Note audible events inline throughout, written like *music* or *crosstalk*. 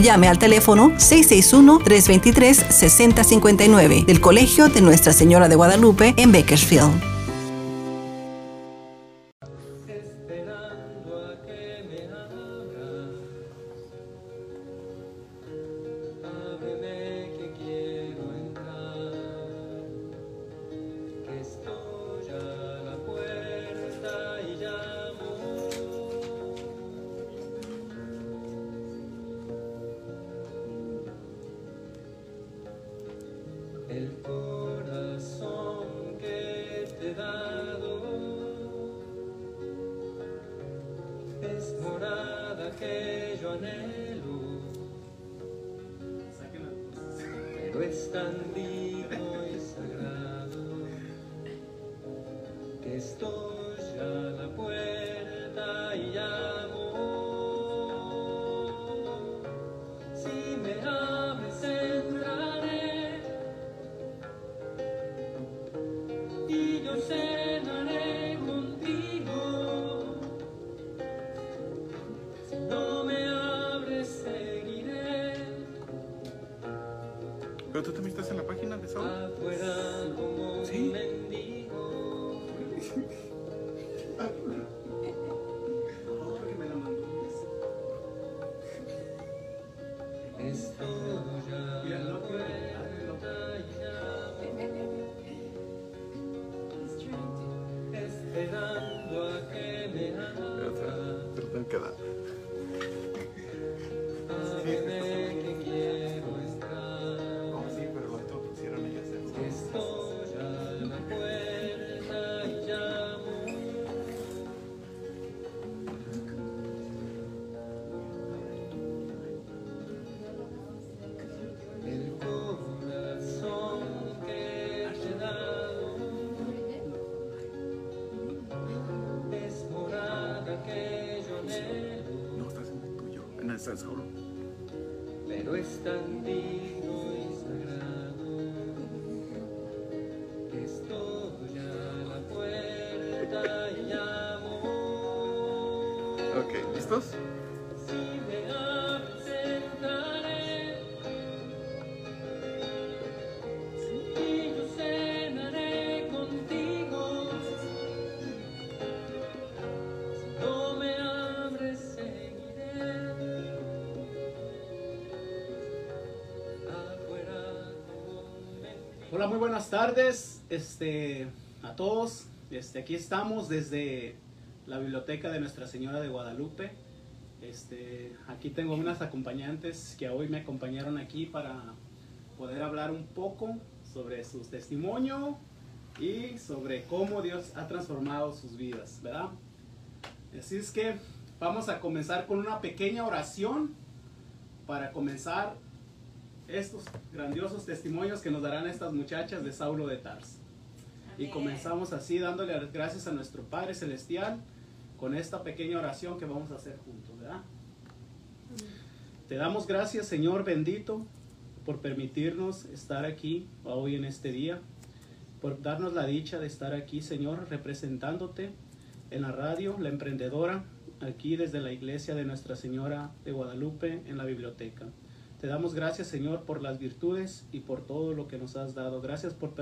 llame al teléfono 661-323-6059 del Colegio de Nuestra Señora de Guadalupe en Bakersfield. Pero *laughs* ¿listos? muy buenas tardes este, a todos. Este, aquí estamos desde la biblioteca de Nuestra Señora de Guadalupe. Este, aquí tengo unas acompañantes que hoy me acompañaron aquí para poder hablar un poco sobre su testimonio y sobre cómo Dios ha transformado sus vidas, ¿verdad? Así es que vamos a comenzar con una pequeña oración para comenzar estos grandiosos testimonios que nos darán estas muchachas de Saulo de Tars. Y comenzamos así dándole gracias a nuestro Padre Celestial con esta pequeña oración que vamos a hacer juntos, ¿verdad? Te damos gracias, Señor bendito, por permitirnos estar aquí hoy en este día, por darnos la dicha de estar aquí, Señor, representándote en la radio, la emprendedora, aquí desde la iglesia de Nuestra Señora de Guadalupe en la biblioteca. Te damos gracias, Señor, por las virtudes y por todo lo que nos has dado. Gracias por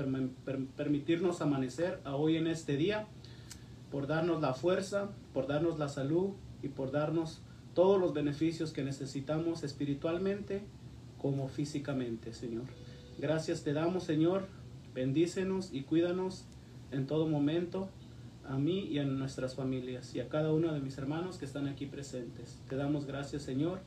permitirnos amanecer a hoy en este día, por darnos la fuerza, por darnos la salud y por darnos todos los beneficios que necesitamos espiritualmente como físicamente, Señor. Gracias te damos, Señor. Bendícenos y cuídanos en todo momento a mí y a nuestras familias y a cada uno de mis hermanos que están aquí presentes. Te damos gracias, Señor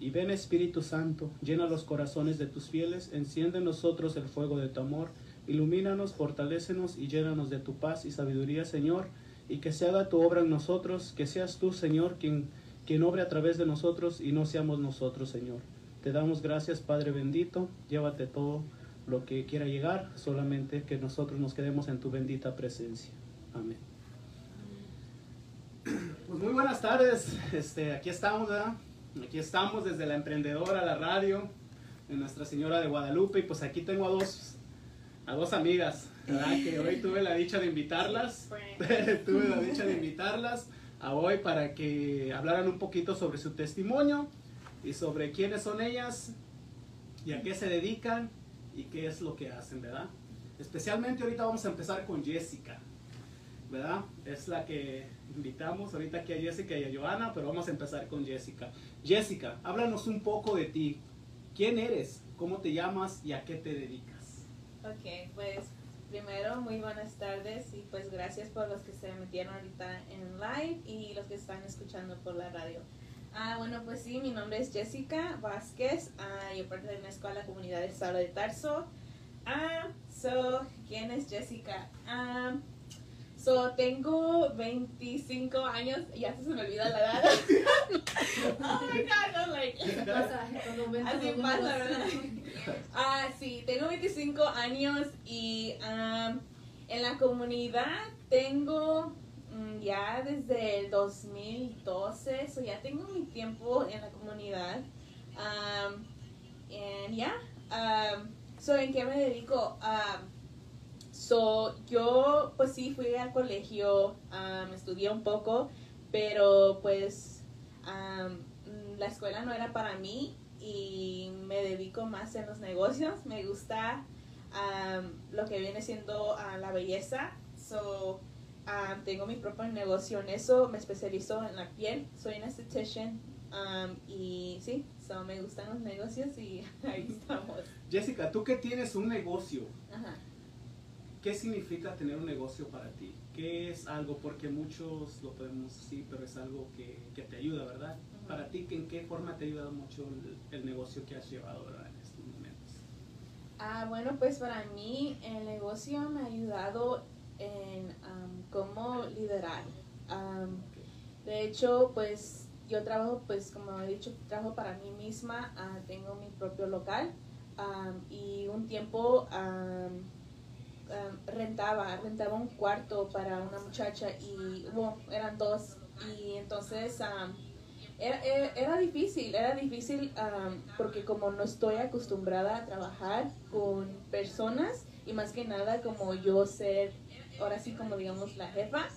y ven Espíritu Santo, llena los corazones de tus fieles, enciende en nosotros el fuego de tu amor, ilumínanos, fortalécenos y llénanos de tu paz y sabiduría, Señor, y que se haga tu obra en nosotros, que seas tú, Señor, quien, quien obre a través de nosotros y no seamos nosotros, Señor. Te damos gracias, Padre bendito. Llévate todo lo que quiera llegar, solamente que nosotros nos quedemos en tu bendita presencia. Amén. Pues muy buenas tardes. Este, aquí estamos, ¿verdad? Aquí estamos desde la emprendedora, la radio, de Nuestra Señora de Guadalupe. Y pues aquí tengo a dos, a dos amigas, ¿verdad? Que hoy tuve la dicha de invitarlas. *laughs* tuve la dicha de invitarlas a hoy para que hablaran un poquito sobre su testimonio y sobre quiénes son ellas y a qué se dedican y qué es lo que hacen, ¿verdad? Especialmente ahorita vamos a empezar con Jessica, ¿verdad? Es la que invitamos ahorita aquí a Jessica y a Joana, pero vamos a empezar con Jessica. Jessica, háblanos un poco de ti. ¿Quién eres? ¿Cómo te llamas y a qué te dedicas? Ok, pues primero muy buenas tardes y pues gracias por los que se metieron ahorita en live y los que están escuchando por la radio. Ah, bueno, pues sí, mi nombre es Jessica Vázquez, ah, yo parte de una escuela comunidad del Estado de Tarso. Ah, so, ¿quién es Jessica? Ah, so, tengo 25 años, ya se me olvida la edad. *laughs* oh my god, no, like, *laughs* Así pasa, ¿verdad? Ah, sí, tengo 25 años y am, en la comunidad tengo mm, ya desde el 2012, so ya tengo mi tiempo en la comunidad. Um, and yeah, um, so en qué me dedico? Um, so yo pues sí fui al colegio, um, estudié un poco, pero pues um, la escuela no era para mí y me dedico más en los *laughs* negocios. Me gusta um, lo que viene siendo ah, la belleza. So, um, tengo mi propio negocio en eso. Me especializo en la piel. Soy una esthetician. um, y sí, so, me gustan los negocios y *laughs* ahí estamos. Jessica, tú que tienes un negocio, Ajá. ¿Qué significa tener un negocio para ti? ¿Qué es algo? Porque muchos lo podemos decir, pero es algo que, que te ayuda, ¿verdad? Ujú. Para ti, ¿en qué forma te ha ayudado mucho el, el negocio que has llevado ¿verdad? en estos momentos? Ah, bueno, pues para mí el negocio me ha ayudado en am, cómo liderar. Am, de hecho, pues yo trabajo, pues como he dicho, trabajo para mí misma. ah, tengo mi propio local am, y un tiempo am, rentaba, rentaba un cuarto para una muchacha y bueno, eran dos. Y entonces am, era, era, era difícil, era difícil am, porque como no estoy acostumbrada a trabajar con personas y más que nada como yo ser, ahora sí como digamos la jefa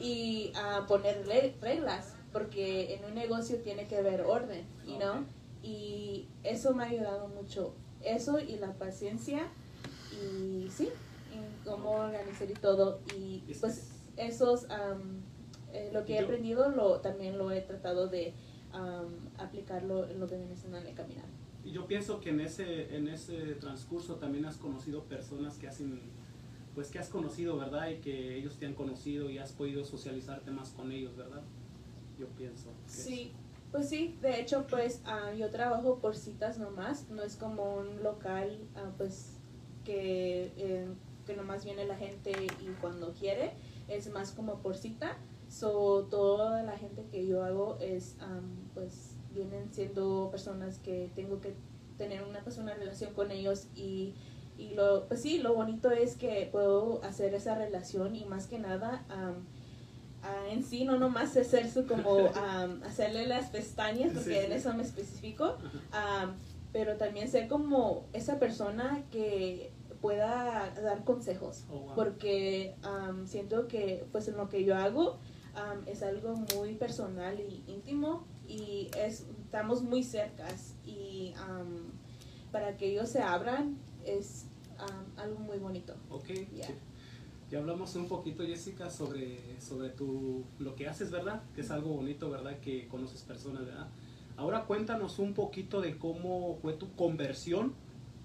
y ah, poner reglas porque en un negocio tiene que haber orden, you know? Y eso me ha ayudado mucho, eso y la paciencia y sí, cómo organizar y todo y Es- pues esos am, eh, lo que he aprendido lo también lo he tratado de am, aplicarlo en lo que viene en el caminar. Y yo pienso que en ese, en ese transcurso también has conocido personas que hacen, pues que has conocido, ¿verdad? Y que ellos te han conocido y has podido socializarte más con ellos, ¿verdad? Yo pienso. que Sí, pues sí, de hecho pues ah, yo trabajo por citas nomás, no es como un local ah, pues que, eh, que nomás viene la gente y cuando quiere, es más como por cita, so toda la gente que yo hago es am, pues vienen siendo personas que tengo que tener una persona relación con ellos y y lo pues sí lo bonito es que puedo hacer esa relación y más que nada am, ah, en sí no nomás hacer su como *laughs* am, hacerle las pestañas porque Sí, sí. en eso me especifico am, pero también ser como esa persona que pueda dar consejos Oh, wow. porque am, siento que pues en lo que yo hago am, es algo muy personal y íntimo y es, estamos muy cercas y am, para que ellos se abran es algo muy bonito. Ok, sí. Ya hablamos un poquito, Jessica, sobre, sobre tu, lo que haces, ¿verdad? Que es algo bonito, ¿verdad? Que conoces personas, ¿verdad? Ahora cuéntanos un poquito de cómo fue tu conversión,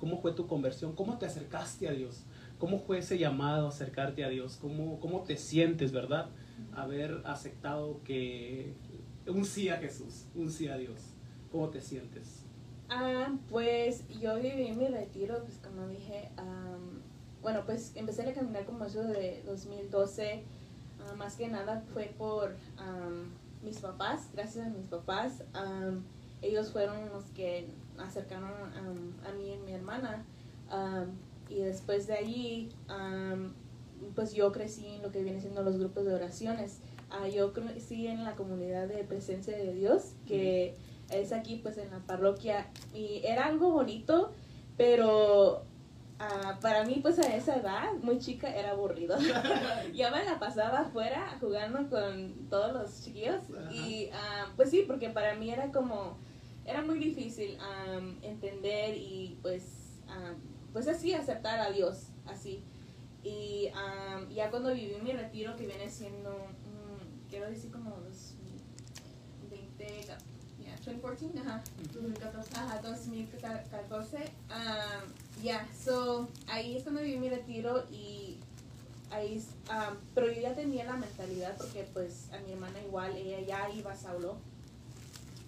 cómo fue tu conversión, cómo te acercaste a Dios, cómo fue ese llamado a acercarte a Dios, cómo, cómo te sientes, ¿verdad? Haber aceptado que un sí a Jesús, un sí a Dios. ¿Cómo te sientes? Ah, pues yo viví mi retiro, pues como dije, am, bueno, pues empecé a caminar como eso de 2012, ah, más que nada fue por am, mis papás, gracias a mis papás, ellos fueron los que acercaron um, a mí y mi hermana. Um, y después de allí, um, pues yo crecí en lo que viene siendo los grupos de oraciones. Ah, yo crecí en la comunidad de presencia de Dios, que es aquí pues en la parroquia. Y era algo bonito, pero ah, para mí pues a esa edad, muy chica, era aburrido. *laughs* yo me la pasaba afuera jugando con todos los chiquillos. Ajá. Y ah, pues sí, porque para mí era como, era muy difícil am, entender y pues, am, pues así aceptar a Dios, así. Y am, ya cuando viví mi retiro, que viene siendo, mm, quiero decir como los 20, yeah, 2014, ajá. 2014. Ajá, 2014. Um, ya, so ahí es cuando viví mi retiro y ahí, um, pero yo ya tenía la mentalidad porque pues a mi hermana igual, ella ya iba a Saulo.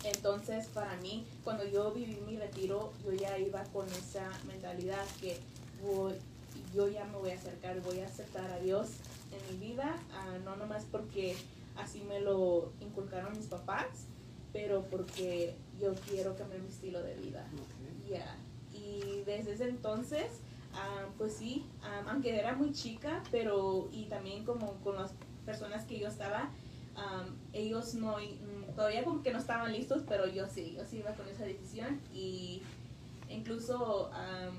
Entonces para mí, cuando yo viví mi retiro, yo ya iba con esa mentalidad que voy- yo ya me voy a acercar, voy a aceptar a Dios en mi vida, ah, no nomás porque así me lo inculcaron mis papás, pero porque yo quiero cambiar mi estilo de vida. Ya, y desde ese entonces, ah, pues sí, ah, aunque era muy chica, pero y también como con las personas que yo estaba, ah, ellos no, todavía como que no estaban listos, pero yo sí, yo sí iba con esa decisión y incluso ah,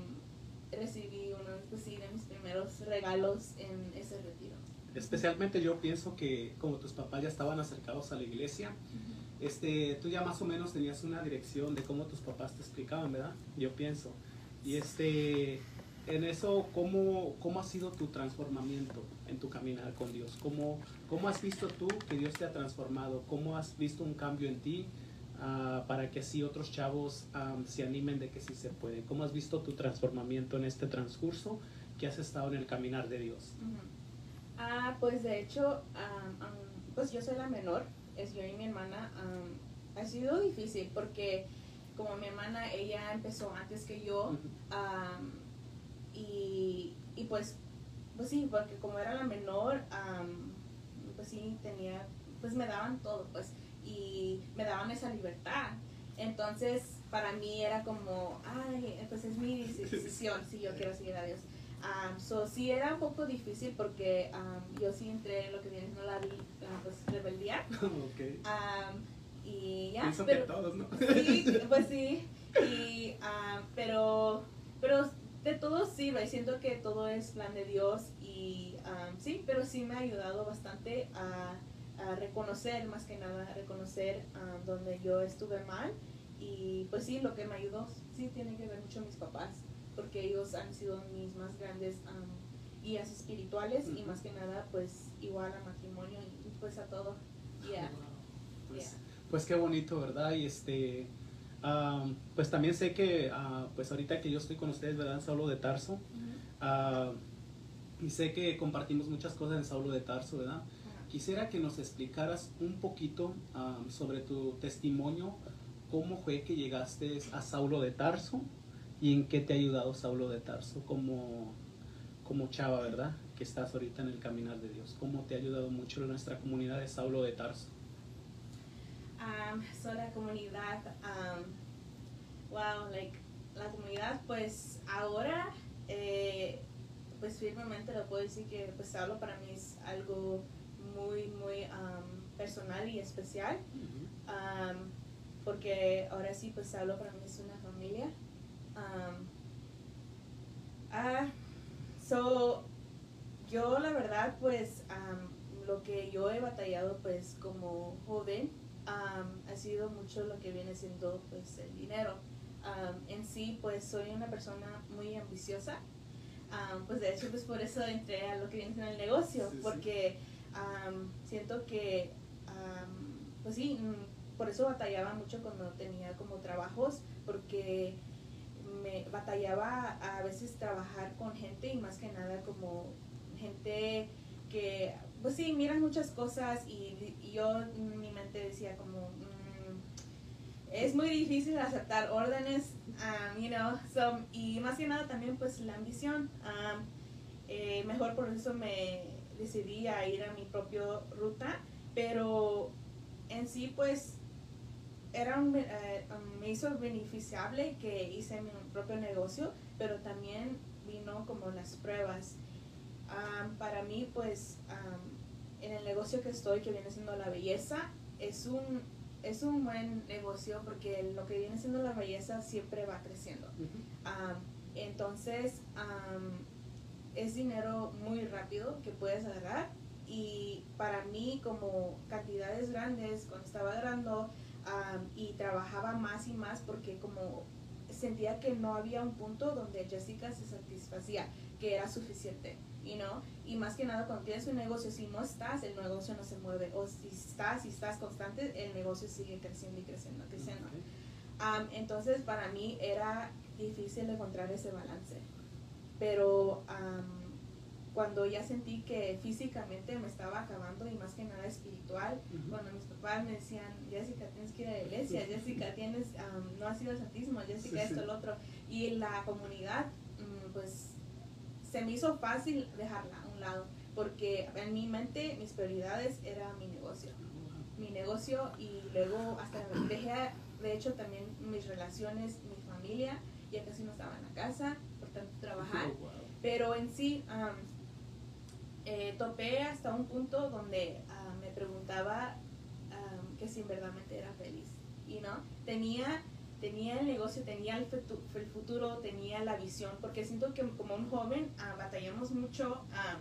recibí uno pues sí, de mis primeros regalos en ese retiro. Especialmente yo pienso que como tus papás ya estaban acercados a la iglesia, este, tú ya más o menos tenías una dirección de cómo tus papás te explicaban, ¿verdad? Yo pienso. Y este, en eso, ¿cómo, cómo ha sido tu transformamiento en tu caminar con Dios? ¿Cómo, cómo has visto tú que Dios te ha transformado? ¿Cómo has visto un cambio en ti ah, para que así otros chavos se animen de que sí se puede? ¿Cómo has visto tu transformamiento en este transcurso que has estado en el caminar de Dios? Ah, pues de hecho, pues yo soy la menor, es yo y mi hermana. ha sido difícil porque como mi hermana, ella empezó antes que yo y, y pues, pues sí, porque como era la menor, am, pues sí tenía, pues me daban todo, pues, y me daban esa libertad. Entonces, para mí era como, ay, pues es mi decisión si yo quiero seguir a Dios. Um, so, sí era un poco difícil porque um, yo sí entré en lo que viene siendo la, la, pues, rebeldía. *laughs* ok. Um, y ya, pero, que todos, ¿no? sí, pues sí. Y, um, pero, pero de todo sirve. Siento que todo es plan de Dios y um, sí, pero sí me ha ayudado bastante a, a reconocer, más que nada, a reconocer um, donde yo estuve mal. Y pues sí, lo que me ayudó, sí, tiene que ver mucho mis papás, porque ellos han sido mis más grandes um, guías espirituales y más que nada, pues igual a matrimonio y pues a todo. Yeah. Pues, Yeah. pues qué bonito, ¿verdad? Y este, am, pues también sé que, ah, pues ahorita que yo estoy con ustedes, ¿verdad? En Saulo de Tarso, ah, y sé que compartimos muchas cosas en Saulo de Tarso, ¿verdad? Quisiera que nos explicaras un poquito sobre tu testimonio, cómo fue que llegaste a Saulo de Tarso y en qué te ha ayudado Saulo de Tarso como, como chava, ¿verdad? Que estás ahorita en el caminar de Dios. ¿Cómo te ha ayudado mucho nuestra comunidad de Saulo de Tarso? Um, so la comunidad, um, wow, like, la comunidad, pues ahora, eh, pues firmemente lo puedo decir que pues Saulo para mí es algo muy, muy um, personal y especial, um, porque ahora sí, pues Saulo para mí es una familia. Um, ah, so, yo la verdad, pues um, lo que yo he batallado pues como joven, um, ha sido mucho lo que viene siendo pues el dinero. Um, en sí pues soy una persona muy ambiciosa. Um, pues de hecho pues por eso entré a lo que viene siendo el negocio, Sí, sí. porque um, siento que um, pues sí, mm, por eso batallaba mucho cuando tenía como trabajos, porque me batallaba a veces trabajar con gente y más que nada como gente que, pues sí, miran muchas cosas y, y yo mi mente decía como, mm, es muy difícil aceptar órdenes, um, you know, so, y más que nada también pues la ambición. um, eh, mejor por eso me decidí a ir a mi propia ruta, pero en sí pues era un, eh, um, me hizo beneficiable que hice mi propio negocio, pero también vino como las pruebas. Am, para mí, pues, am, en el negocio que estoy, que viene siendo la belleza, es un, es un buen negocio porque lo que viene siendo la belleza siempre va creciendo. Am, entonces, es dinero muy rápido que puedes agarrar y para mí como cantidades grandes, cuando estaba agarrando y trabajaba más y más porque como sentía que no había un punto donde Jessica se satisfacía, que era suficiente, you know? Y más que nada cuando tienes un negocio, si no estás, el negocio no se mueve, o si estás, si estás constante, el negocio sigue creciendo y creciendo, creciendo. Ok. Am, entonces para mí era difícil encontrar ese balance. Pero am, cuando ya sentí que físicamente me estaba acabando y más que nada espiritual, Ujú. cuando mis papás me decían, Jessica, tienes que ir a la iglesia, Jessica, tienes, am, no has ido al santismo, Jessica, Sí, esto, sí. lo otro. Y la comunidad, mm, pues se me hizo fácil dejarla a un lado, porque en mi mente mis prioridades era mi negocio. Mi negocio y luego hasta dejé, de hecho también mis relaciones, mi familia, ya casi no estaba en la casa por tanto trabajar, Oh, wow. pero en sí am, eh, topé hasta un punto donde ah, me preguntaba que si verdaderamente era feliz. Y no tenía tenía el negocio tenía el, el futuro tenía la visión porque siento que como un joven ah, batallamos mucho ah,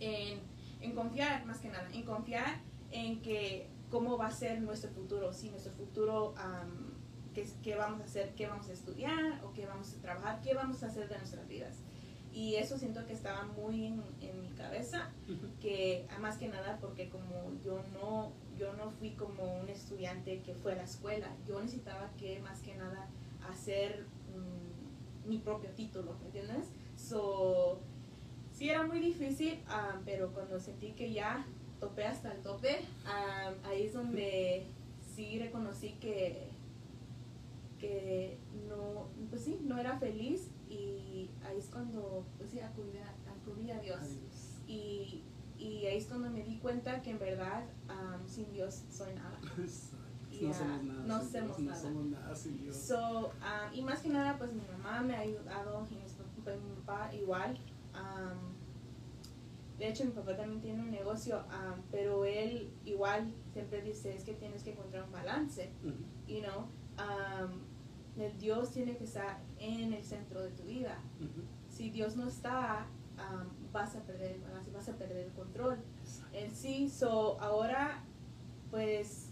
en, en confiar más que nada en confiar en que cómo va a ser nuestro futuro si nuestro futuro qué, qué vamos a hacer qué vamos a estudiar o qué vamos a trabajar qué vamos a hacer de nuestras vidas. Y eso siento que estaba muy en, en mi cabeza que ah, más que nada porque como yo no yo no fui como un estudiante que fue a la escuela. Yo necesitaba que más que nada hacer mm, mi propio título ¿me entiendes? so sí era muy difícil ah, pero cuando sentí que ya topé hasta el tope ah, ahí es donde sí reconocí que que no pues sí no era feliz y ahí es cuando pues sí acudí a, acudí a Dios. Y, y ahí es cuando me di cuenta que en verdad am, sin Dios soy nada. *laughs* No somos nada. no somos Dios, nada. No somos nada sin Dios. So, am, y más que nada pues mi mamá me ha ayudado y pues, mi papá igual. am, de hecho mi papá también tiene un negocio, am, pero él igual siempre dice es que tienes que encontrar un balance, Ujú. you know. el Dios tiene que estar en el centro de tu vida. Ujú. Si Dios no está, vas a perder el balance, vas a perder el control. En sí, so ahora pues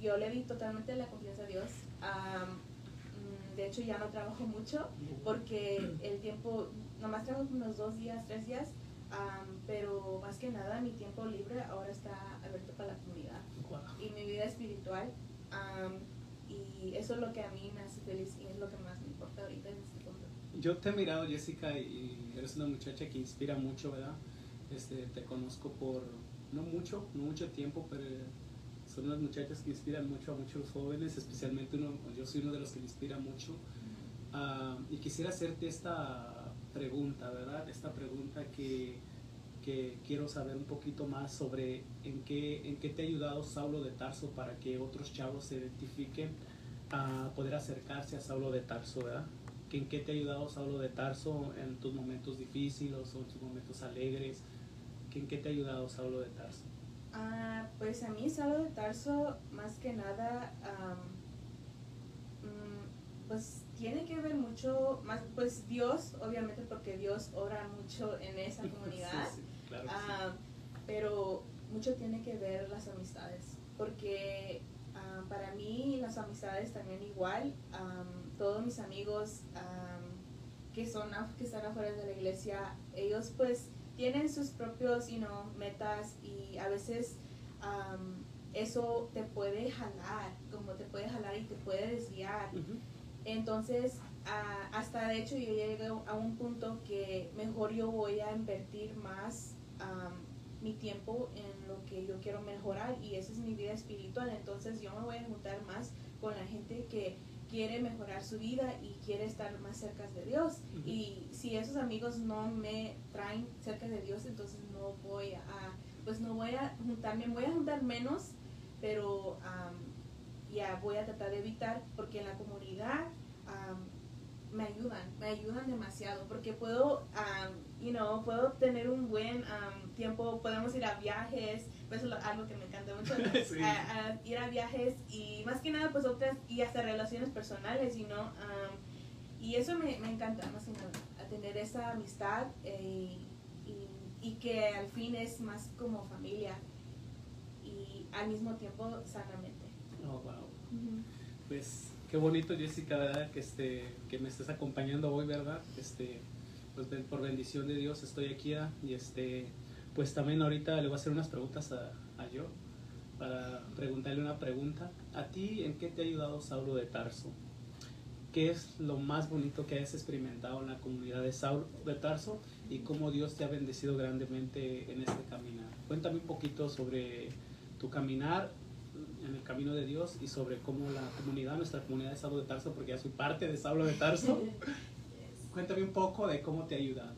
yo le di totalmente la confianza a Dios. Mm, de hecho ya no trabajo mucho porque el tiempo, nomás trabajo unos dos días, tres días, am, pero más que nada mi tiempo libre ahora está abierto para la comunidad Wow. y mi vida espiritual. am, y eso es lo que a mí me hace feliz y es lo que más me importa ahorita en. Yo te he mirado, Jessica, y eres una muchacha que inspira mucho, ¿verdad? Este, te conozco por no mucho, no mucho tiempo, pero son unas muchachas que inspiran mucho a muchos jóvenes, especialmente uno, yo soy uno de los que me inspira mucho. Ah, y quisiera hacerte esta pregunta, ¿verdad? Esta pregunta que, que quiero saber un poquito más sobre en qué, en qué te ha ayudado Saulo de Tarso para que otros chavos se identifiquen a poder acercarse a Saulo de Tarso, ¿verdad? ¿En qué te ha ayudado Saulo de Tarso en tus momentos difíciles o en tus momentos alegres? ¿Que ¿En qué te ha ayudado Saulo de Tarso? Ah, pues a mí Saulo de Tarso, más que nada, mm, pues tiene que ver mucho, más pues Dios, obviamente porque Dios ora mucho en esa *laughs* comunidad, Sí, sí, claro que sí. pero mucho tiene que ver las amistades, porque ah, para mí las amistades también igual, am, todos mis amigos am, que son que están afuera de la iglesia, ellos pues tienen sus propios you know, metas y a veces am, eso te puede jalar, como te puede jalar y te puede desviar. Ujú. Entonces, ah, hasta de hecho yo llegué a un punto que mejor yo voy a invertir más am, mi tiempo en lo que yo quiero mejorar y esa es mi vida espiritual. Entonces yo me voy a juntar más con la gente que quiere mejorar su vida y quiere estar más cerca de Dios. Y si esos amigos no me traen cerca de Dios, entonces no voy a, pues no voy a juntarme, voy a juntar menos, pero am, ya voy a tratar de evitar porque en la comunidad am, me ayudan, me ayudan demasiado porque puedo, am, you know, puedo tener un buen tiempo, podemos ir a viajes, pues es algo que me encanta mucho, ¿no? *laughs* Sí. a, a ir a viajes y más que nada pues otras y hasta relaciones personales, you know, am, y eso me, me encanta más que nada, a tener esa amistad eh, y, y que al fin es más como familia y al mismo tiempo sanamente. Oh, wow. Pues qué bonito, Jessica, ¿verdad? Que, este, que me estés acompañando hoy, ¿verdad? Este, pues por bendición de Dios estoy aquí ah, y este, pues también ahorita le voy a hacer unas preguntas a, a yo para preguntarle una pregunta. ¿A ti en qué te ha ayudado Saulo de Tarso? ¿Qué es lo más bonito que has experimentado en la comunidad de Saulo de Tarso y cómo Dios te ha bendecido grandemente en este caminar? Cuéntame un poquito sobre tu caminar en el camino de Dios y sobre cómo la comunidad, nuestra comunidad de Saulo de Tarso, porque ya soy parte de Saulo de Tarso, *laughs* cuéntame un poco de cómo te ha ayudado.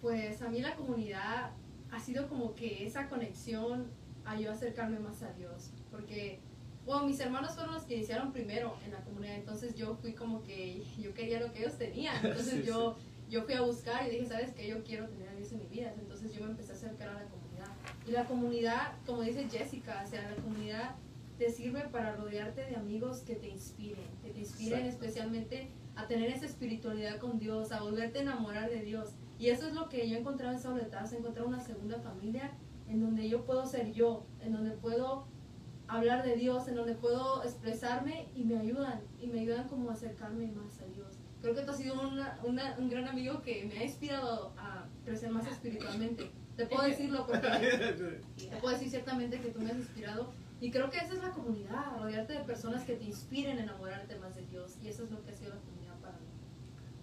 Pues a mí la comunidad ha sido como que esa conexión a yo acercarme más a Dios, porque bueno, mis hermanos fueron los que iniciaron primero en la comunidad, entonces yo fui como que yo quería lo que ellos tenían, *laughs* entonces Sí, yo, yo fui a buscar y dije, ¿sabes qué? Yo quiero tener a Dios en mi vida, entonces yo me empecé a acercar a la comunidad. Y la comunidad, como dice Jessica, o sea, la comunidad te sirve para rodearte de amigos que te inspiren, que te inspiren Exacto. especialmente a tener esa espiritualidad con Dios, a volverte a enamorar de Dios. Y eso es lo que yo he encontrado en Saulo de Tarso, he encontrado una segunda familia en donde yo puedo ser yo, en donde puedo hablar de Dios, en donde puedo expresarme y me ayudan, y me ayudan como a acercarme más a Dios. Creo que tú has sido una- una- un gran amigo que me ha inspirado a crecer más espiritualmente. Te puedo *laughs* decirlo porque te puedo decir ciertamente que tú me has inspirado y creo que esa es la comunidad, rodearte de personas que te inspiren a enamorarte más de Dios y eso es lo que ha sido la comunidad para mí.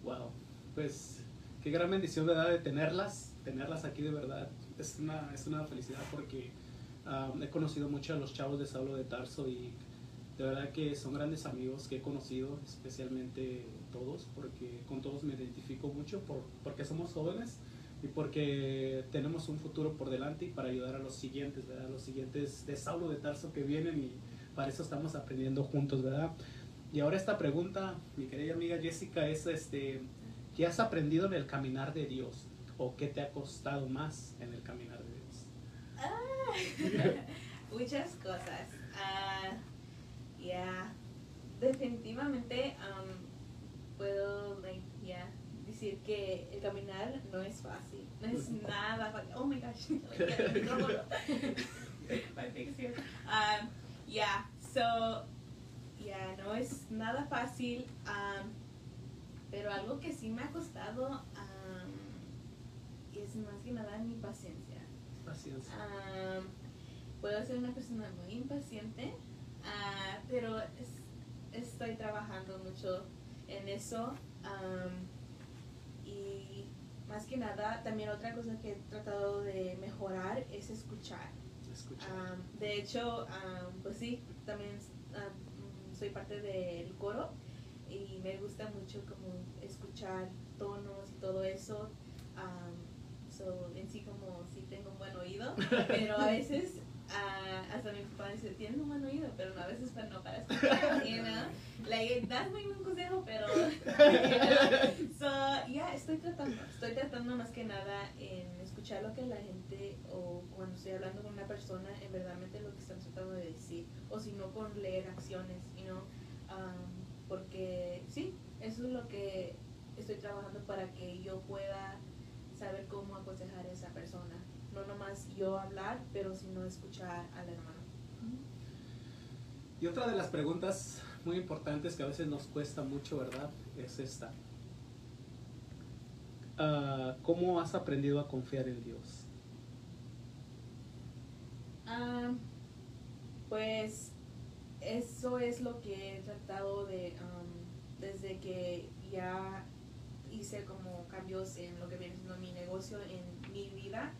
Wow, pues qué gran bendición, ¿verdad? De tenerlas, tenerlas aquí de verdad. Es una, es una felicidad porque ah, he conocido mucho a los chavos de Saulo de Tarso y de verdad que son grandes amigos que he conocido, especialmente todos, porque con todos me identifico mucho por, porque somos jóvenes y porque tenemos un futuro por delante y para ayudar a los siguientes, ¿verdad? Los siguientes de Saulo de Tarso que vienen y para eso estamos aprendiendo juntos, ¿verdad? Y ahora esta pregunta, mi querida amiga Jessica, es este, ¿qué has aprendido en el caminar de Dios? ¿O qué te ha costado más en el caminar de Dios? *laughs* Muchas cosas. Ah, ya, definitivamente um, puedo like, ya, decir que el caminar no es fácil. No es *laughs* nada fácil. Oh my gosh. *laughs* My here. Um, yeah, so, yeah, no es nada fácil. um, pero algo que sí me ha costado um, es más que nada mi paciencia. Paciencia. Am, puedo ser una persona muy impaciente, ah, pero es- estoy trabajando mucho en eso. y más que nada, también otra cosa que he tratado de mejorar es escuchar. Escucha. Am, de hecho, am, pues sí, también am, soy parte del coro y me gusta mucho como escuchar tonos y todo eso. Am, so, en sí como sí tengo un buen oído, pero a veces ah, hasta mi papá dice, tienes un buen oído, pero a veces pues no para escuchar, you das muy buen consejo, pero... So, yeah, estoy tratando, estoy tratando más que nada en escuchar lo que la gente, o cuando estoy hablando con una persona, en verdad lo que están tratando de decir, o si no con leer acciones, you know? Um, porque sí, eso es lo que estoy trabajando para que yo pueda saber cómo aconsejar a esa persona. No nomás yo hablar, pero sino escuchar al hermano. Y otra de las preguntas muy importantes que a veces nos cuesta mucho, ¿verdad? Es esta. Ah, ¿Cómo has aprendido a confiar en Dios? Ah, pues eso es lo que he tratado de, um, desde que ya hice como cambios en lo que viene siendo mi negocio, en mi vida,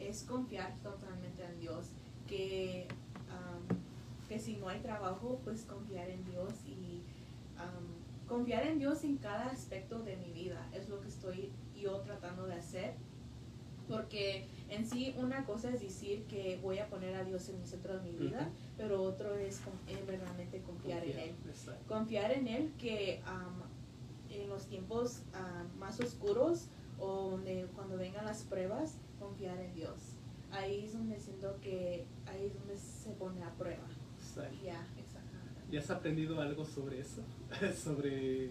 es confiar totalmente en Dios. Que, um, que si no hay trabajo, pues confiar en Dios y confiar en Dios en cada aspecto de mi vida. Es lo que estoy yo tratando de hacer. Porque en sí una cosa es decir que voy a poner a Dios en el centro de mi vida, pero otro es con- eh, verdaderamente confiar, en Él. Exacto. Confiar en Él que am, en los tiempos am, más oscuros o donde cuando vengan las pruebas, confiar en Dios. Ahí es donde siento que ahí es donde se pone a prueba. Exacto. Y Ya, exactamente. ¿Ya has aprendido algo sobre eso? *laughs* sobre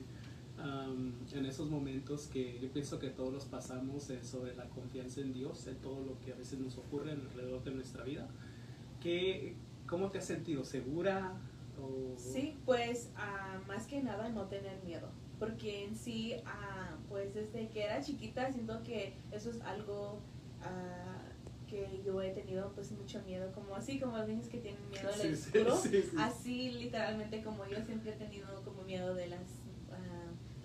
am, en esos momentos que yo pienso que todos los pasamos eh, sobre la confianza en Dios, en todo lo que a veces nos ocurre alrededor de nuestra vida. ¿Qué, ¿Cómo te has sentido? ¿Segura? O... Sí, pues ah, más que nada no tener miedo, porque en sí, ah, pues desde que era chiquita siento que eso es algo ah, que yo he tenido pues mucho miedo, como así como los niños que tienen miedo al Sí, oscuro, sí, sí. así literalmente como yo siempre he tenido como miedo de las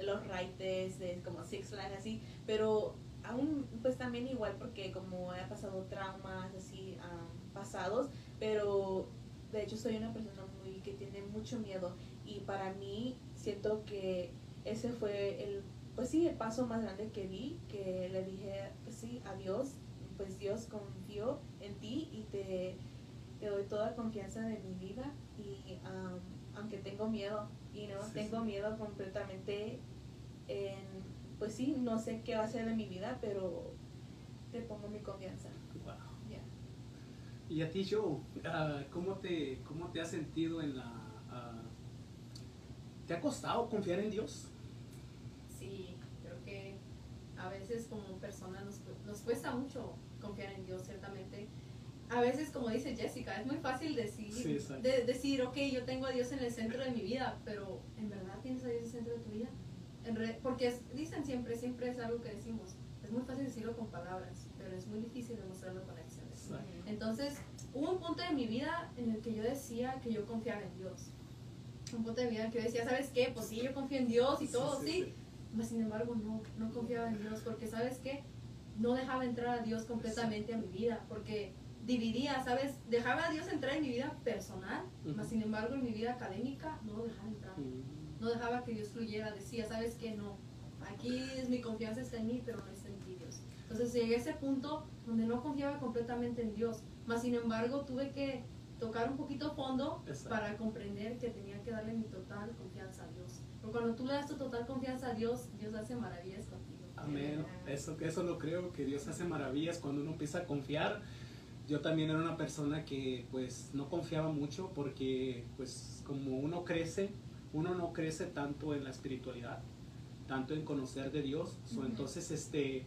los raites, de como Six Flags así, pero aún pues también igual porque como he pasado traumas así ah, pasados, pero de hecho soy una persona muy que tiene mucho miedo y para mí siento que ese fue el pues sí el paso más grande que di que le dije pues sí a Dios pues Dios confío en ti y te, te doy toda confianza de mi vida y um, aunque tengo miedo y no Sí, tengo sí. miedo completamente en pues sí no sé qué va a ser de mi vida pero te pongo mi confianza Wow. Y a ti, Joe, ah, ¿cómo, te, ¿cómo te has sentido en la... ah, ¿Te ha costado confiar en Dios? Sí, creo que a veces como personas nos, nos cuesta mucho confiar en Dios, ciertamente. A veces, como dice Jessica, es muy fácil decir, Sí, de- decir, ok, yo tengo a Dios en el centro de mi vida, pero ¿en verdad tienes a Dios en el centro de tu vida? En re- porque es- dicen siempre, siempre es algo que decimos, es muy fácil decirlo con palabras, pero es muy difícil demostrarlo con acciones. Exacto. Entonces, hubo un punto de mi vida en el que yo decía que yo confiaba en Dios. Un punto de mi vida en que yo decía, ¿sabes qué? Pues sí, yo confío en Dios y todo, sí, mas sin embargo no, no confiaba en Dios porque sabes qué, no dejaba entrar a Dios completamente a mi vida porque dividía, sabes, dejaba a Dios entrar en mi vida personal, Ujú. mas sin embargo en mi vida académica no lo dejaba entrar, Mm, no dejaba que Dios fluyera, decía, sabes qué, no, aquí es mi confianza está en mí, pero no está en ti Dios. Entonces llegué a ese punto donde no confiaba completamente en Dios, mas sin embargo tuve que tocar un poquito fondo Exacto. para comprender que tenía que darle mi total confianza a Dios. Porque cuando tú le das tu total confianza a Dios, Dios hace maravillas contigo. Amén. Eso, eso lo creo, que Dios hace maravillas cuando uno empieza a confiar. Yo también era una persona que pues no confiaba mucho porque pues como uno crece, uno no crece tanto en la espiritualidad, tanto en conocer de Dios. So, Ujú. Entonces, este,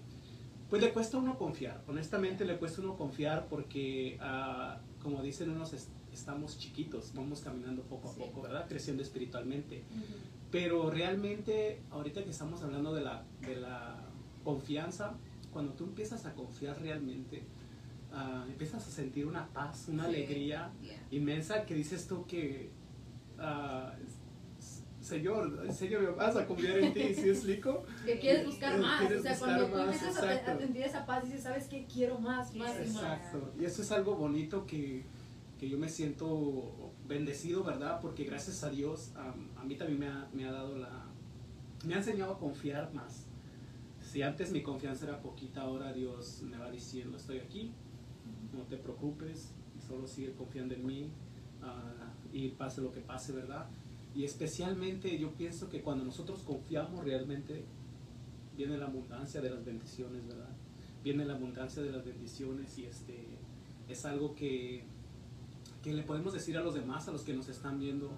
pues le cuesta uno confiar. Honestamente le cuesta uno confiar porque, ah, como dicen unos, es- estamos chiquitos, vamos caminando poco a Sí. poco, ¿verdad? Creciendo espiritualmente. Pero realmente, ahorita que estamos hablando de la, de la confianza, cuando tú empiezas a confiar realmente, ah, empiezas a sentir una paz, una Sí. alegría Yeah. inmensa que dices tú que, s- Señor, serio me vas a confiar en ti, ¿sí explico? *laughs* Que quieres buscar Eh, más. quieres o sea, cuando tú empiezas a, sentir esa paz, dices, ¿sabes qué? Quiero más, más y más. Exacto. Y eso es algo bonito que, que yo me siento bendecido, ¿verdad? Porque gracias a Dios, am, a mí también me ha, me ha dado la... Me ha enseñado a confiar más. Si antes mi confianza era poquita, ahora Dios me va diciendo, estoy aquí, no te preocupes, solo sigue confiando en mí ah, y pase lo que pase, ¿verdad? Y especialmente yo pienso que cuando nosotros confiamos realmente, viene la abundancia de las bendiciones, ¿verdad? Viene la abundancia de las bendiciones y este es algo que, que le podemos decir a los demás, a los que nos están viendo,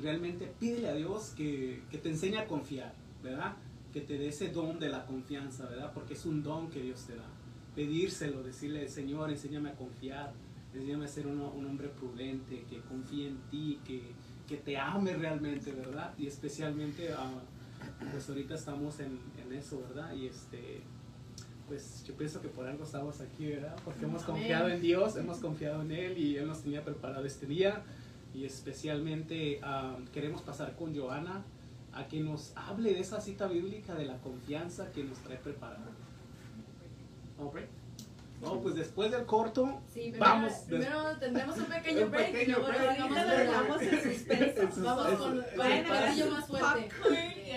realmente pídele a Dios que, que te enseñe a confiar, ¿verdad? Que te dé ese don de la confianza, ¿verdad? Porque es un don que Dios te da. Pedírselo, decirle, Señor, enséñame a confiar, enséñame a ser uno- un hombre prudente, que confíe en ti, que, que te ame realmente, ¿verdad? Y especialmente, ah, pues ahorita estamos en, en eso, ¿verdad? Y este, pues yo pienso que por algo estamos aquí, ¿verdad? Porque hemos Amén. confiado en Dios, hemos confiado en Él y Él nos tenía preparado este día. Y especialmente ah, queremos pasar con Joana a que nos hable de esa cita bíblica de la confianza que nos trae preparada. ¿Vamos break? Oh, pues después del corto, Sí, primero, vamos. primero tendremos un pequeño *laughs* Un break y pequeño luego break. regresamos Ahorita a lo la- dejamos en *laughs* suspenso. En sus- Vamos eso- con, el platillo más fuerte.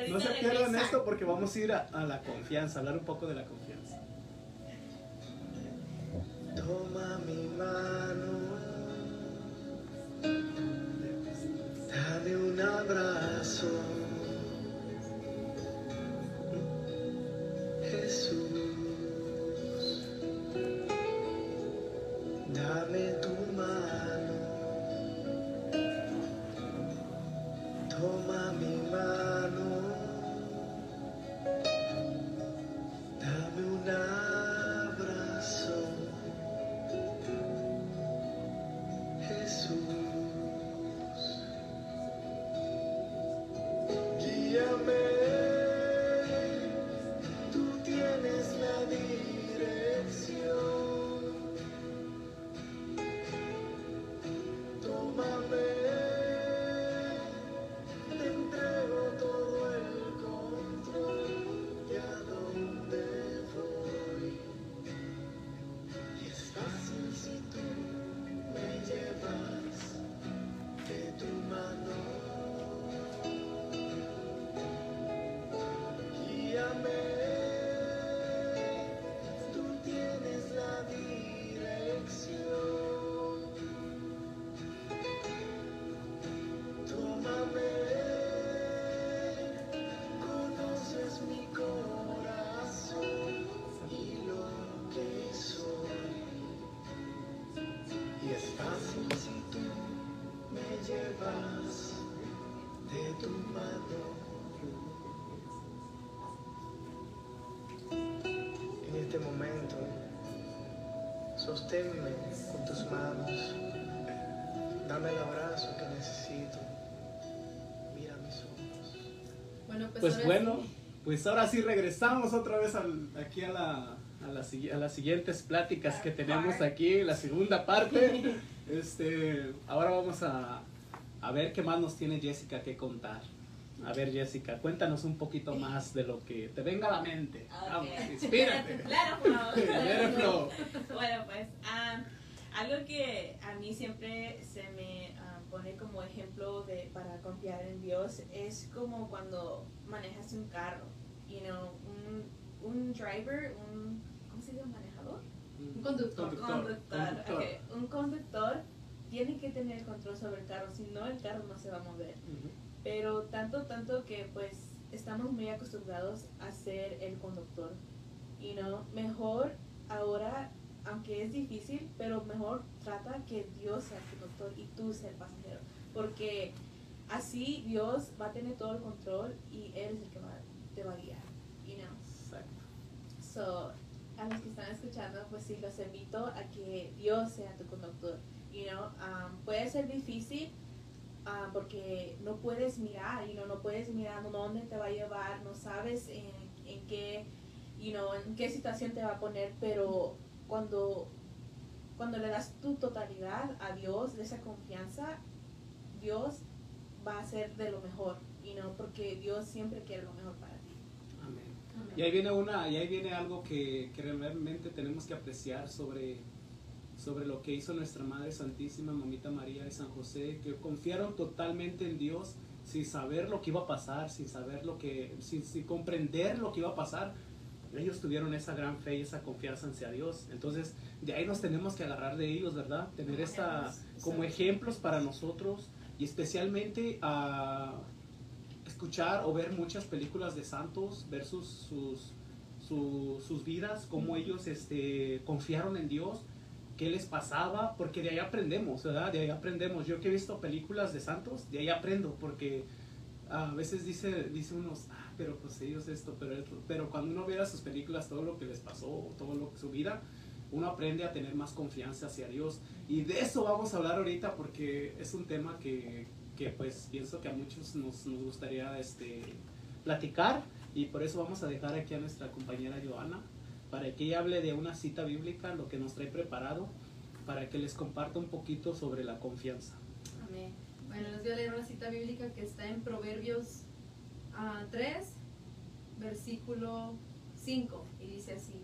Y No se pierdan esto porque vamos a ir a, a la confianza, hablar un poco de la confianza. Toma mi mano, Dame un abrazo, sosténme con tus manos. Dame el abrazo que necesito. Mira mis ojos. Bueno, pues, Pues bueno, sí. pues ahora sí regresamos otra vez al- aquí a, la, a, la a las siguientes pláticas que tenemos aquí, la segunda parte. *laughs* Este, ahora vamos a, a ver qué más nos tiene Jessica que contar. A ver, Jessica, cuéntanos un poquito más de lo que te venga a la mente. Vamos, Ok. *laughs* inspírate. Claro, *laughs* it flow. Bueno, pues am, algo que a mí siempre se me am, pone como ejemplo de para confiar en Dios es como cuando manejas un carro, you know, un, un driver, un ¿cómo se dice manejador? Un conductor. Conductor. conductor. ok. Un conductor tiene que tener control sobre el carro, si no el carro no se va a mover. Pero tanto, tanto que pues estamos muy acostumbrados a ser el conductor. Y no, mejor ahora, aunque es difícil, pero mejor trata que Dios sea el conductor y tú sea el pasajero. Porque así Dios va a tener todo el control y Él es el que va, te va a guiar. You know? Exacto. So, a los que están escuchando, pues sí, los invito a que Dios sea tu conductor. You know, um, puede ser difícil ah, porque no puedes mirar, you know, no puedes mirar dónde te va a llevar, no sabes en, en qué, you know, en qué situación te va a poner, pero cuando, cuando le das tu totalidad a Dios, de esa confianza, Dios va a hacer de lo mejor, you know, porque Dios siempre quiere lo mejor para ti. Amén. Amén. Y ahí viene una, y ahí viene algo que, que realmente tenemos que apreciar sobre, sobre lo que hizo nuestra Madre Santísima, Mamita María de San José, que confiaron totalmente en Dios sin saber lo que iba a pasar, sin saber lo que, sin, sin comprender lo que iba a pasar. Ellos tuvieron esa gran fe y esa confianza hacia Dios. Entonces, de ahí nos tenemos que agarrar de ellos, ¿verdad? Tener esa como ejemplos para nosotros y especialmente a escuchar o ver muchas películas de santos, ver sus, sus, su- sus vidas, cómo ellos este, confiaron en Dios, qué les pasaba, porque de ahí aprendemos, ¿verdad? De ahí aprendemos. Yo que he visto películas de santos, de ahí aprendo, porque a veces dice, dice unos, ah, pero pues ellos esto, pero esto, pero cuando uno ve sus películas, todo lo que les pasó, todo lo su vida, uno aprende a tener más confianza hacia Dios. Y de eso vamos a hablar ahorita porque es un tema que, que pues pienso que a muchos nos, nos gustaría este, platicar y por eso vamos a dejar aquí a nuestra compañera Joana para que ella hable de una cita bíblica, lo que nos trae preparado, para que les comparta un poquito sobre la confianza. Amén. Bueno, les voy a leer una cita bíblica que está en Proverbios ah, 3, versículo 5, y dice así,